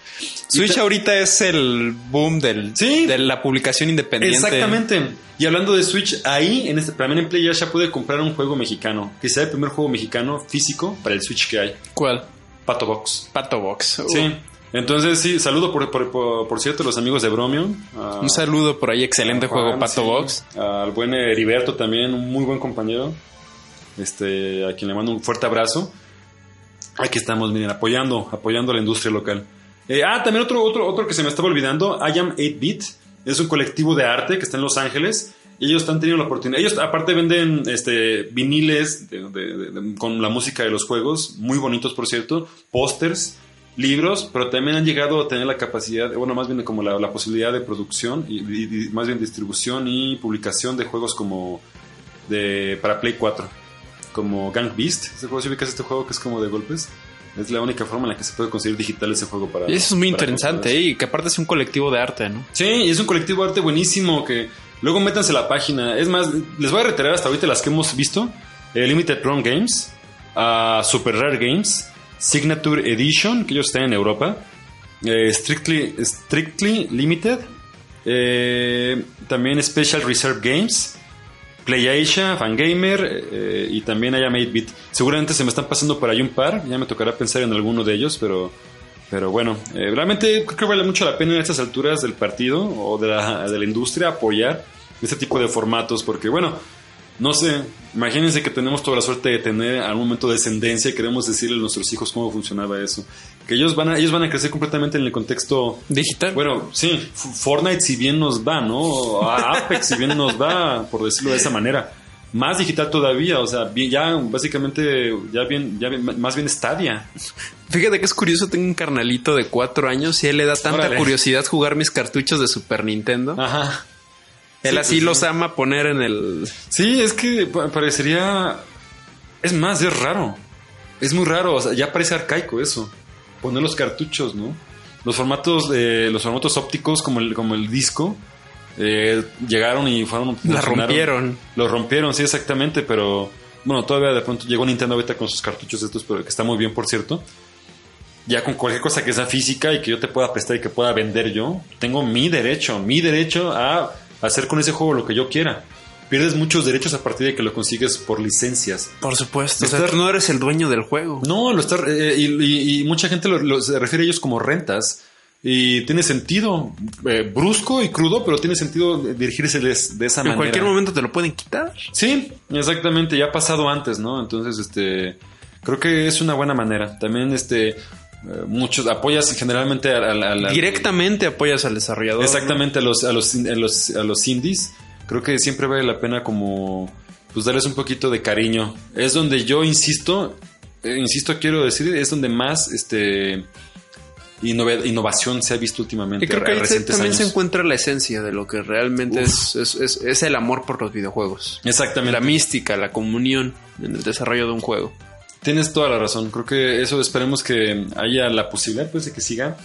Switch ahorita es el boom del, Sí. de la publicación independiente. Exactamente. Y hablando de Switch, ahí en este también en Play ya puede comprar un juego mexicano, que sea el primer juego mexicano físico para el Switch que hay, ¿Cuál? Pato Box. Pato Box. Uh, Sí. Entonces, sí, saludo por, por, por, por cierto a los amigos de Bromio. a- Un saludo por ahí, excelente Juan, juego Pato sí, Box. Al buen Heriberto también, un muy buen compañero. Este, a quien le mando un fuerte abrazo. Aquí estamos, miren, apoyando, apoyando a la industria local. Eh, ah, también otro, otro, otro que se me estaba olvidando, I Am 8-Bit. Es un colectivo de arte que está en Los Ángeles. Ellos están teniendo la oportunidad. Ellos aparte venden este, viniles con la música de los juegos, muy bonitos por cierto, pósters, libros, pero también han llegado a tener la capacidad, bueno, más bien como la, posibilidad de producción y más bien distribución y publicación de juegos como de para Play 4, como Gang Beast. Ese juego, si ubicas este juego que es como de golpes, es la única forma en la que se puede conseguir digital ese juego para. Y eso es muy interesante. ¿eh? y que aparte es un colectivo de arte, ¿no? Sí, y es un colectivo de arte buenísimo que luego métanse a la página. Es más, les voy a reiterar hasta ahorita las que hemos visto. Eh, Limited Run Games, ah, Super Rare Games, Signature Edition, que ellos están en Europa, eh, Strictly, Strictly Limited, eh, también Special Reserve Games, Play Asia, Fangamer eh, y también haya 8-Bit. Seguramente se me están pasando por ahí un par, ya me tocará pensar en alguno de ellos, pero, pero bueno, eh, realmente creo que vale mucho la pena en estas alturas del partido o de la, de la industria apoyar este tipo de formatos, porque bueno, no sé, imagínense que tenemos toda la suerte de tener algún momento descendencia y queremos decirle a nuestros hijos cómo funcionaba eso. Que ellos van a, ellos van a crecer completamente en el contexto Digital. bueno, sí, Fortnite si bien nos va, ¿no? A Apex si bien nos va, por decirlo de esa manera. Más digital todavía, o sea, bien, ya básicamente, ya bien, ya bien- más bien Stadia. Fíjate que es curioso, tengo un carnalito de cuatro años y a él le da tanta Órale. curiosidad jugar mis cartuchos de Super Nintendo. Ajá. Él Sí, así pues, los sí. ama poner en el... Sí, es que pa- parecería... Es más, es raro. Es muy raro, o sea, ya parece arcaico eso. Poner los cartuchos, ¿no? Los formatos, de, los formatos ópticos como el, como el disco eh, llegaron y fueron... La rompieron. Lo rompieron, sí, exactamente, pero bueno, todavía de pronto llegó Nintendo ahorita con sus cartuchos estos, pero que está muy bien, por cierto. Ya con cualquier cosa que sea física y que yo te pueda prestar y que pueda vender yo, tengo mi derecho, mi derecho a hacer con ese juego lo que yo quiera. Pierdes muchos derechos a partir de que lo consigues por licencias. Por supuesto. O Estar- sea, tú no eres el dueño del juego. No, lo está, eh, y, y- y mucha gente lo, lo- se refiere a ellos como rentas. Y tiene sentido, eh, brusco y crudo, pero tiene sentido dirigirse de, de esa en manera. cualquier momento te lo pueden quitar. Sí, exactamente, ya ha pasado antes, ¿no? Entonces, este, creo que es una buena manera. También, este, muchos apoyas generalmente a, a- a la- Directamente apoyas al desarrollador. exactamente a los, a los, a los, a los indies. Creo que siempre vale la pena como, pues darles un poquito de cariño. Es donde yo insisto, eh, insisto, quiero decir, es donde más, este, innovación se ha visto últimamente. Y creo que ahí se- también se encuentra la esencia de lo que realmente es, es, es- es el amor por los videojuegos. Exactamente. La mística, la comunión en el desarrollo de un juego. Tienes toda la razón. Creo que eso esperemos que haya la posibilidad pues, de que siga.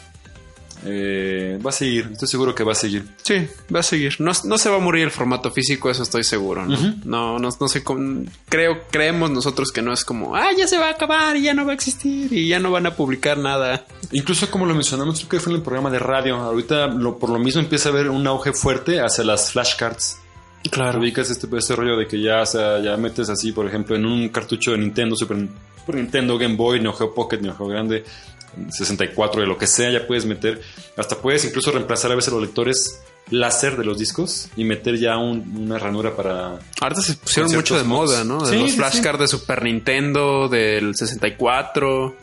Eh, va a seguir. Estoy seguro que va a seguir. Sí, va a seguir. No, no se va a morir el formato físico, eso estoy seguro. No, no, no, no sé cómo- Creo, creemos nosotros que no es como, ah, ya se va a acabar y ya no va a existir y ya no van a publicar nada. Incluso como lo mencionamos, creo que fue en el programa de radio. Ahorita lo- por lo mismo empieza a haber un auge fuerte hacia las flashcards. Claro. Ubicas este, este rollo de que ya, o sea, ya metes así, por ejemplo, en un cartucho de Nintendo, Super, Super Nintendo, Game Boy, Neo Geo Pocket, Neo Geo Grande, 64, de lo que sea, ya puedes meter. Hasta puedes incluso reemplazar a veces los lectores láser de los discos y meter ya un- una ranura para... Ahorita se pusieron mucho de mods. moda, ¿no? De Sí, los sí, flashcards de Super Nintendo, del 64.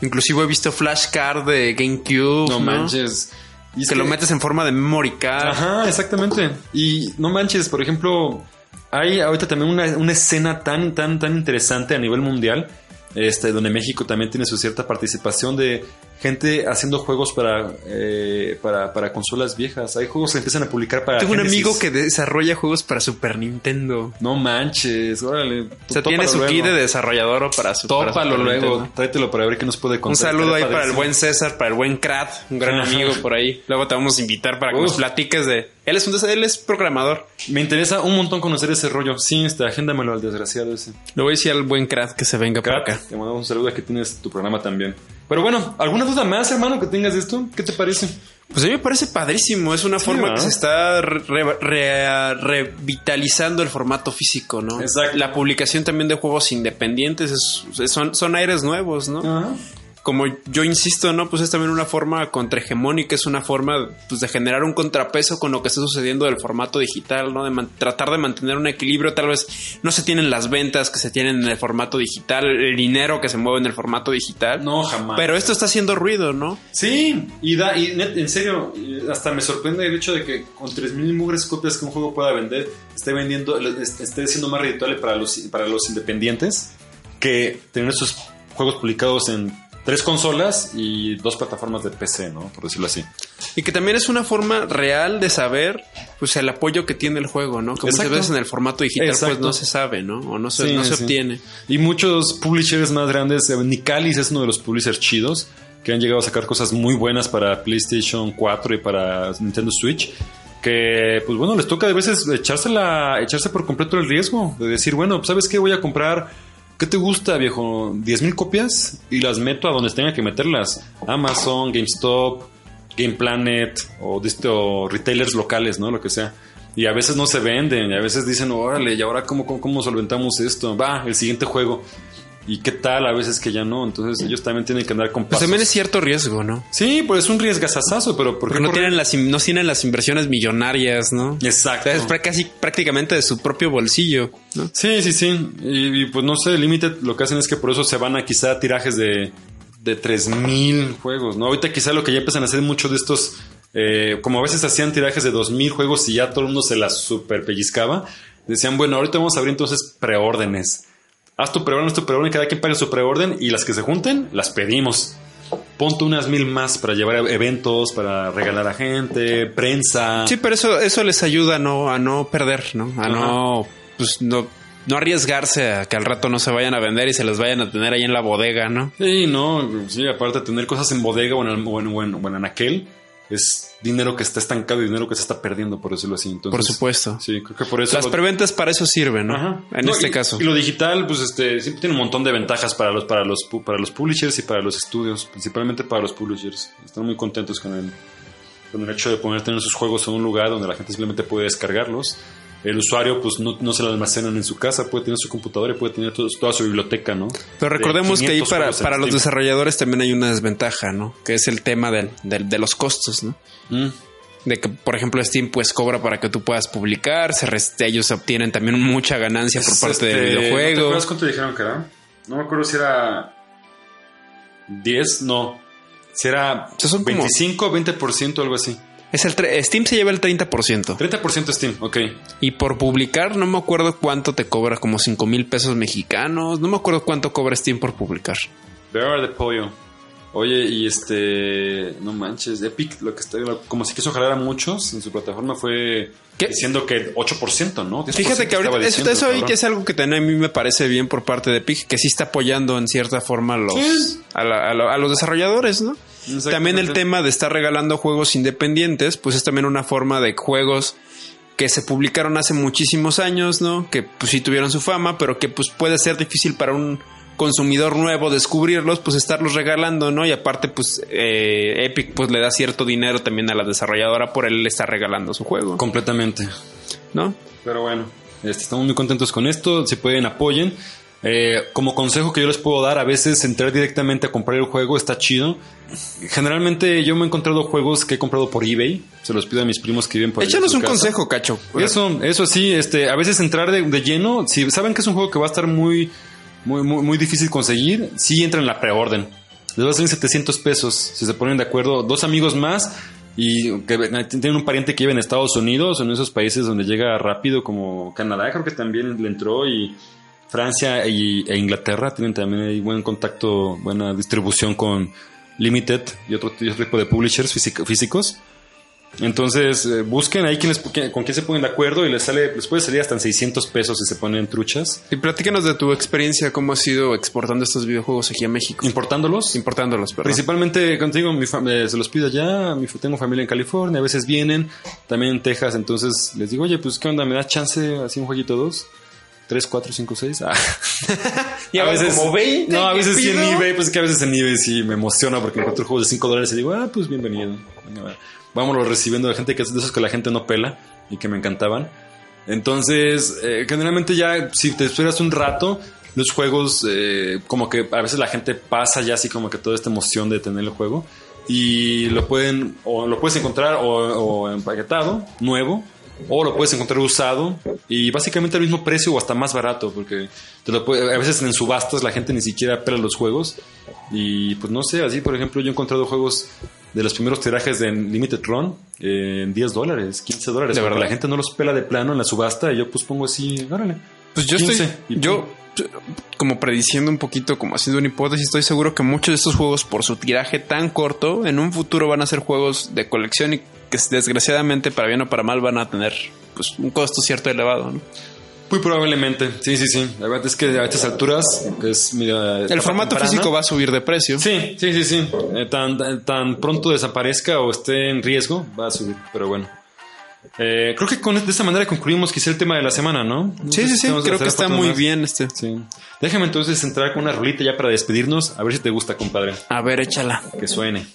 Inclusive he visto flashcard de GameCube. No No, manches. Y es que, lo metes en forma de memory card. Ajá, exactamente. Y no manches, por ejemplo, hay ahorita también una, una escena tan, tan, tan interesante a nivel mundial, este, donde México también tiene su cierta participación de gente haciendo juegos para, eh, para, para consolas viejas. Hay juegos que empiezan a publicar para. Tengo un amigo que desarrolla juegos para Super Nintendo. No manches, órale. O sea, tiene su kit de desarrollador para su para Tópalo Super luego, Nintendo. tráetelo para ver qué nos puede Un contar. saludo ahí para el buen César, para el buen Krat, un gran Ajá. amigo por ahí. Luego te vamos a invitar para que nos platiques de. Él es un él es programador. Me interesa un montón conocer ese rollo. Sí, este, agéndamelo al desgraciado ese. Le voy a decir al buen Krat que se venga para acá. Te mandamos un saludo, aquí tienes tu programa también. Pero bueno, ¿alguna duda más, hermano, que tengas de esto? ¿Qué te parece? Pues a mí me parece padrísimo. Es una Sí, forma que se está re- re- revitalizando el formato físico, ¿no? Exacto. La publicación también de juegos independientes es- son, son aires nuevos, ¿no? Ajá. Como yo insisto, ¿no? Pues es también una forma contrahegemónica, es una forma pues, de generar un contrapeso con lo que está sucediendo del formato digital, ¿no? De tratar de mantener un equilibrio. Tal vez no se tienen las ventas que se tienen en el formato digital, el dinero que se mueve en el formato digital. No, jamás. Pero esto está haciendo ruido, ¿no? Sí, y da, y en serio, hasta me sorprende el hecho de que con 3.000 mugres copias que un juego pueda vender, esté vendiendo, est- esté siendo más redituable para los, para los independientes que tener esos juegos publicados en tres consolas y dos plataformas de PC, ¿no? Por decirlo así. Y que también es una forma real de saber pues el apoyo que tiene el juego, ¿no? Que muchas Exacto. veces en el formato digital Exacto. pues no se sabe, ¿no? O no se, Sí, no se sí. obtiene. Y muchos publishers más grandes, eh, Nicalis es uno de los publishers chidos que han llegado a sacar cosas muy buenas para PlayStation 4 y para Nintendo Switch. Que, pues bueno, les toca a veces echarse, la, echarse por completo el riesgo de decir, bueno, ¿sabes qué? Voy a comprar, ¿qué te gusta, viejo? ¿10.000 copias? Y las meto a donde tenga que meterlas. Amazon, GameStop, Game Planet o, o retailers locales, ¿no? Lo que sea. Y a veces no se venden, y a veces dicen, órale, ¿y ahora cómo, cómo, cómo solventamos esto? Va, el siguiente juego. ¿Y qué tal? A veces que ya no. Entonces ellos también tienen que andar con Pues pasos. también es cierto riesgo, ¿no? Sí, pues es un riesgazazazo, pero ¿por qué Porque no correr? tienen las no tienen las inversiones millonarias, ¿no? Exacto. O sea, es casi prácticamente de su propio bolsillo, ¿no? Sí, sí, sí. Y, y, pues no sé, Limited lo que hacen es que por eso se van a quizá tirajes de, de 3000 juegos, ¿no? Ahorita quizá lo que ya empiezan a hacer muchos de estos, eh, como a veces hacían tirajes de 2000 juegos y ya todo el mundo se las super pellizcaba, decían, bueno, ahorita vamos a abrir entonces preórdenes. Haz tu preorden, haz tu preorden, cada quien pague su preorden y las que se junten, las pedimos. Ponte unas mil más para llevar a eventos, para regalar a gente, prensa. Sí, pero eso, eso les ayuda no, a no perder, ¿no? A Ajá. no, pues no, no arriesgarse a que al rato no se vayan a vender y se les vayan a tener ahí en la bodega, ¿no? Sí, no, sí, aparte de tener cosas en bodega o en, o en, o en- o en anaquel, es dinero que está estancado y dinero que se está perdiendo, por decirlo así. Entonces, Por supuesto. Sí, creo que por eso. Las lo- preventas para eso sirven, ¿no? Ajá. En No, este y- caso. Y lo digital, pues este, siempre tiene un montón de ventajas para los, para los, para los publishers y para los estudios, principalmente para los publishers. Están muy contentos con el, con el hecho de poder tener sus juegos en un lugar donde la gente simplemente puede descargarlos. El usuario, pues no, no se lo almacenan en su casa, puede tener su computadora y puede tener todo- toda su biblioteca, ¿no? Pero De recordemos que ahí 500 para, para los desarrolladores también hay una desventaja, ¿no? Que es el tema del, del- de los costos, ¿no? Mm. De que, por ejemplo, Steam pues cobra para que tú puedas publicar, se rest- ellos obtienen también mucha ganancia por parte del este, ¿no ¿Te videojuego. acuerdas cuánto dijeron que era? No me acuerdo si era 10, no. Si era sea, son como- 25, 20%, algo así. Es el Steam se lleva el 30%. 30% Steam, ok. Y por publicar, no me acuerdo cuánto te cobra, como 5 mil pesos mexicanos. No me acuerdo cuánto cobra Steam por publicar. Bear de pollo. Oye, y este. No manches, Epic, lo que está. Como si quiso jalar a muchos en su plataforma fue ¿Qué? diciendo que 8%, ¿no? 10% Fíjate que ahorita eso, eso que es algo que también a mí me parece bien por parte de Epic, que sí está apoyando en cierta forma a los, a, la- a lo- a los desarrolladores, ¿no? También el tema de estar regalando juegos independientes, pues es también una forma de juegos que se publicaron hace muchísimos años, ¿no? Que pues sí tuvieron su fama, pero que pues puede ser difícil para un consumidor nuevo descubrirlos, pues estarlos regalando, ¿no? Y aparte, pues eh, Epic pues le da cierto dinero también a la desarrolladora por él estar regalando su juego, Completamente. ¿no? Pero bueno, este, estamos muy contentos con esto. Si pueden, apoyen. Eh, como consejo que yo les puedo dar, a veces entrar directamente a comprar el juego está chido. Generalmente yo me he encontrado juegos que he comprado por eBay. Se los pido a mis primos que viven por Échanos un casa. consejo, Cacho. Eso, eso sí, este, a veces entrar de, de lleno, si saben que es un juego que va a estar muy, muy, muy, muy difícil conseguir, sí entran en la preorden. Les va a salir 700 pesos si se ponen de acuerdo. Dos amigos más y que tienen un pariente que vive en Estados Unidos o en esos países donde llega rápido como Canadá, creo que también le entró y Francia y, e Inglaterra tienen también ahí buen contacto, buena distribución con, Limited y otro, y otro tipo de publishers físico- físicos. Entonces, eh, busquen ahí quién- con quién se ponen de acuerdo y les sale, les puede salir hasta en 600 pesos si se ponen truchas. Y platícanos de tu experiencia, cómo has sido exportando estos videojuegos aquí a México. Importándolos. Importándolos, perdón. Principalmente contigo, mi eh, se los pido allá. Mi, tengo familia en California, a veces vienen, también en Texas. Entonces les digo, oye, pues qué onda, ¿me das chance así un jueguito dos? ¿Tres, cuatro, cinco, seis? Ah. [LAUGHS] Y a veces como 20. No, a ¿qué veces sí en eBay, pues es que a veces en eBay sí me emociona porque encuentro juegos de 5 dólares y digo, ah, pues bienvenido. Vámonos recibiendo de gente que es de esos que la gente no pela y que me encantaban. Entonces, eh, generalmente ya, si te esperas un rato, los juegos, eh, como que a veces la gente pasa ya así como que toda esta emoción de tener el juego y lo pueden, o lo puedes encontrar o, o empaquetado, nuevo, o lo puedes encontrar usado y básicamente al mismo precio o hasta más barato, porque te lo puede- a veces en subastas la gente ni siquiera pela los juegos y pues no sé, así por ejemplo yo he encontrado juegos de los primeros tirajes de Limited Run en 10 dólares, 15 dólares, ¿De porque verdad? la gente no los pela de plano en la subasta y yo pues pongo así, órale. Pues yo 15, estoy, y yo como prediciendo un poquito, como haciendo una hipótesis, estoy seguro que muchos de estos juegos, por su tiraje tan corto, en un futuro van a ser juegos de colección y que desgraciadamente, para bien o para mal, van a tener pues un costo cierto elevado. ¿no? Muy probablemente, sí, sí, sí. La verdad es que a estas alturas es mira, El formato temprana. físico va a subir de precio. Sí, sí, sí, sí. Eh, tan, tan- pronto desaparezca o esté en riesgo, va a subir. Pero bueno. Eh, creo que con, de esta manera concluimos quizá el tema de la semana, ¿no? Sí, sí, sí, creo que está muy bien este. Sí. Déjame entonces entrar con una rolita ya para despedirnos. A ver si te gusta, compadre. A ver, échala. Que suene.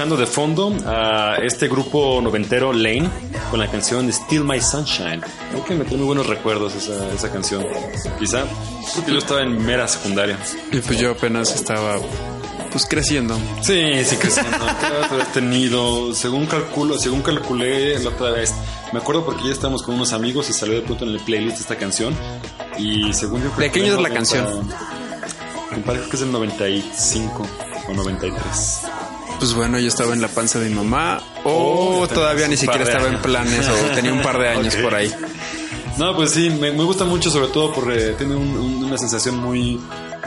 Escuchando de fondo a este grupo noventero Lane con la canción Still My Sunshine. Creo que me trae muy buenos recuerdos esa, esa canción. Quizá yo estaba en mera secundaria. Y pues yo apenas estaba pues creciendo. Sí, sí, creciendo. [LAUGHS] Tenido, según calculo, según calculé la otra vez, me acuerdo porque ya estábamos con unos amigos y salió de pronto en el playlist esta canción. Y según yo ¿De qué año es la 90, canción? Compadre, creo que es del 95 o 93. Pues bueno, yo estaba en la panza de mi mamá o Oh, todavía ni siquiera estaba en años. planes o tenía un par de [LAUGHS] años Ok. por ahí. No, pues sí, me, me gusta mucho, sobre todo porque tiene un- un- una sensación muy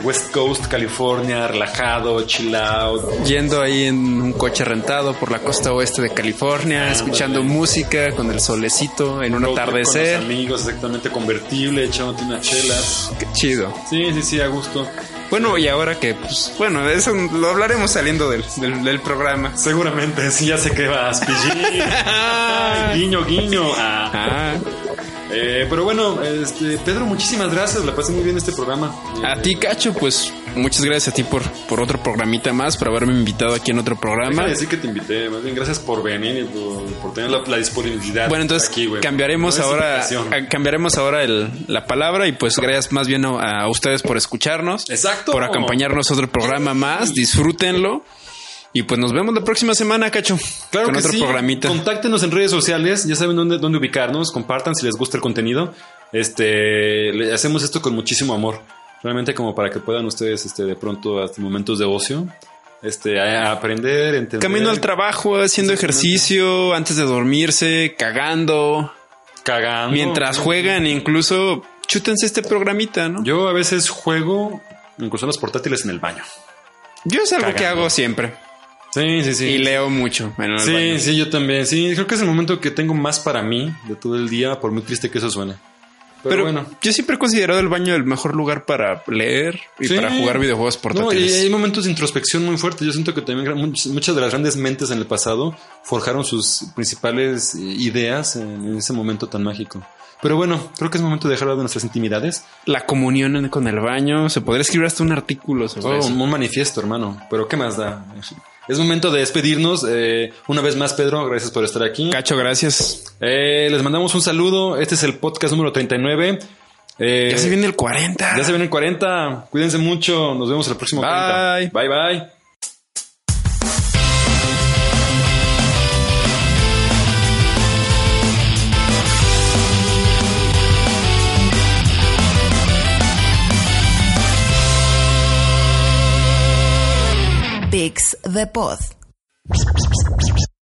West Coast, California, relajado, chill out. Yendo ahí en un coche rentado por la costa oeste de California, escuchando música con el solecito en un atardecer. Con los amigos, exactamente convertible, echándote unas chelas. Qué chido. Sí, sí, sí, a gusto. Bueno, y ahora que, pues, bueno, eso lo hablaremos saliendo del, del, del programa. Seguramente, sí, ya sé que vas, [LAUGHS] guiño, guiño. Ah. Ah, Eh, pero bueno, este, Pedro, muchísimas gracias. La pasé muy bien este programa. A ti, Cacho, pues muchas gracias a ti por, por otro programita más, por haberme invitado aquí en otro programa. Decir que te invité. Más bien, gracias por venir y por, por tener la, la disponibilidad. Bueno, entonces aquí, cambiaremos No ahora cambiaremos ahora el- la palabra y pues gracias más bien a, a ustedes por escucharnos. Exacto. Por acompañarnos a otro programa más. Disfrútenlo. Y pues nos vemos la próxima semana, Cacho. Claro con que otro sí. programita. Contáctenos en redes sociales, ya saben dónde, dónde ubicarnos, compartan si les gusta el contenido. Este, le hacemos esto con muchísimo amor, realmente como para que puedan ustedes, este, de pronto, hasta momentos de ocio, este, a, aprender, entender. Camino al trabajo, haciendo ejercicio, antes de dormirse, cagando. cagando. Mientras juegan, incluso chútense este programita, ¿no? Yo, Yo a veces juego, incluso en los portátiles en el baño. es algo que hago siempre. Sí, sí, sí. Y leo mucho Sí, baño. sí, yo también. Sí, creo que es el momento que tengo más para mí de todo el día, por muy triste que eso suene. Pero, Pero, bueno. yo siempre he considerado el baño el mejor lugar para leer y Sí. para jugar videojuegos No, portátiles. y hay momentos de introspección muy fuertes. Yo siento que también muchas de las grandes mentes en el pasado forjaron sus principales eh, ideas en ese momento tan mágico. Pero bueno, creo que es momento de dejar de nuestras intimidades. La comunión con el baño. Se podría escribir hasta un artículo sobre Oh, eso. un, un manifiesto, hermano. Pero ¿qué más da? Es momento de despedirnos. Eh, una vez más, Pedro, gracias por estar aquí. Cacho, gracias. Eh, les mandamos un saludo. Este es el podcast número 39. Eh, Ya se viene el 40. Ya se viene el 40. Cuídense mucho. Nos vemos el próximo Bye. 40. Bye, bye. Pix the Pod.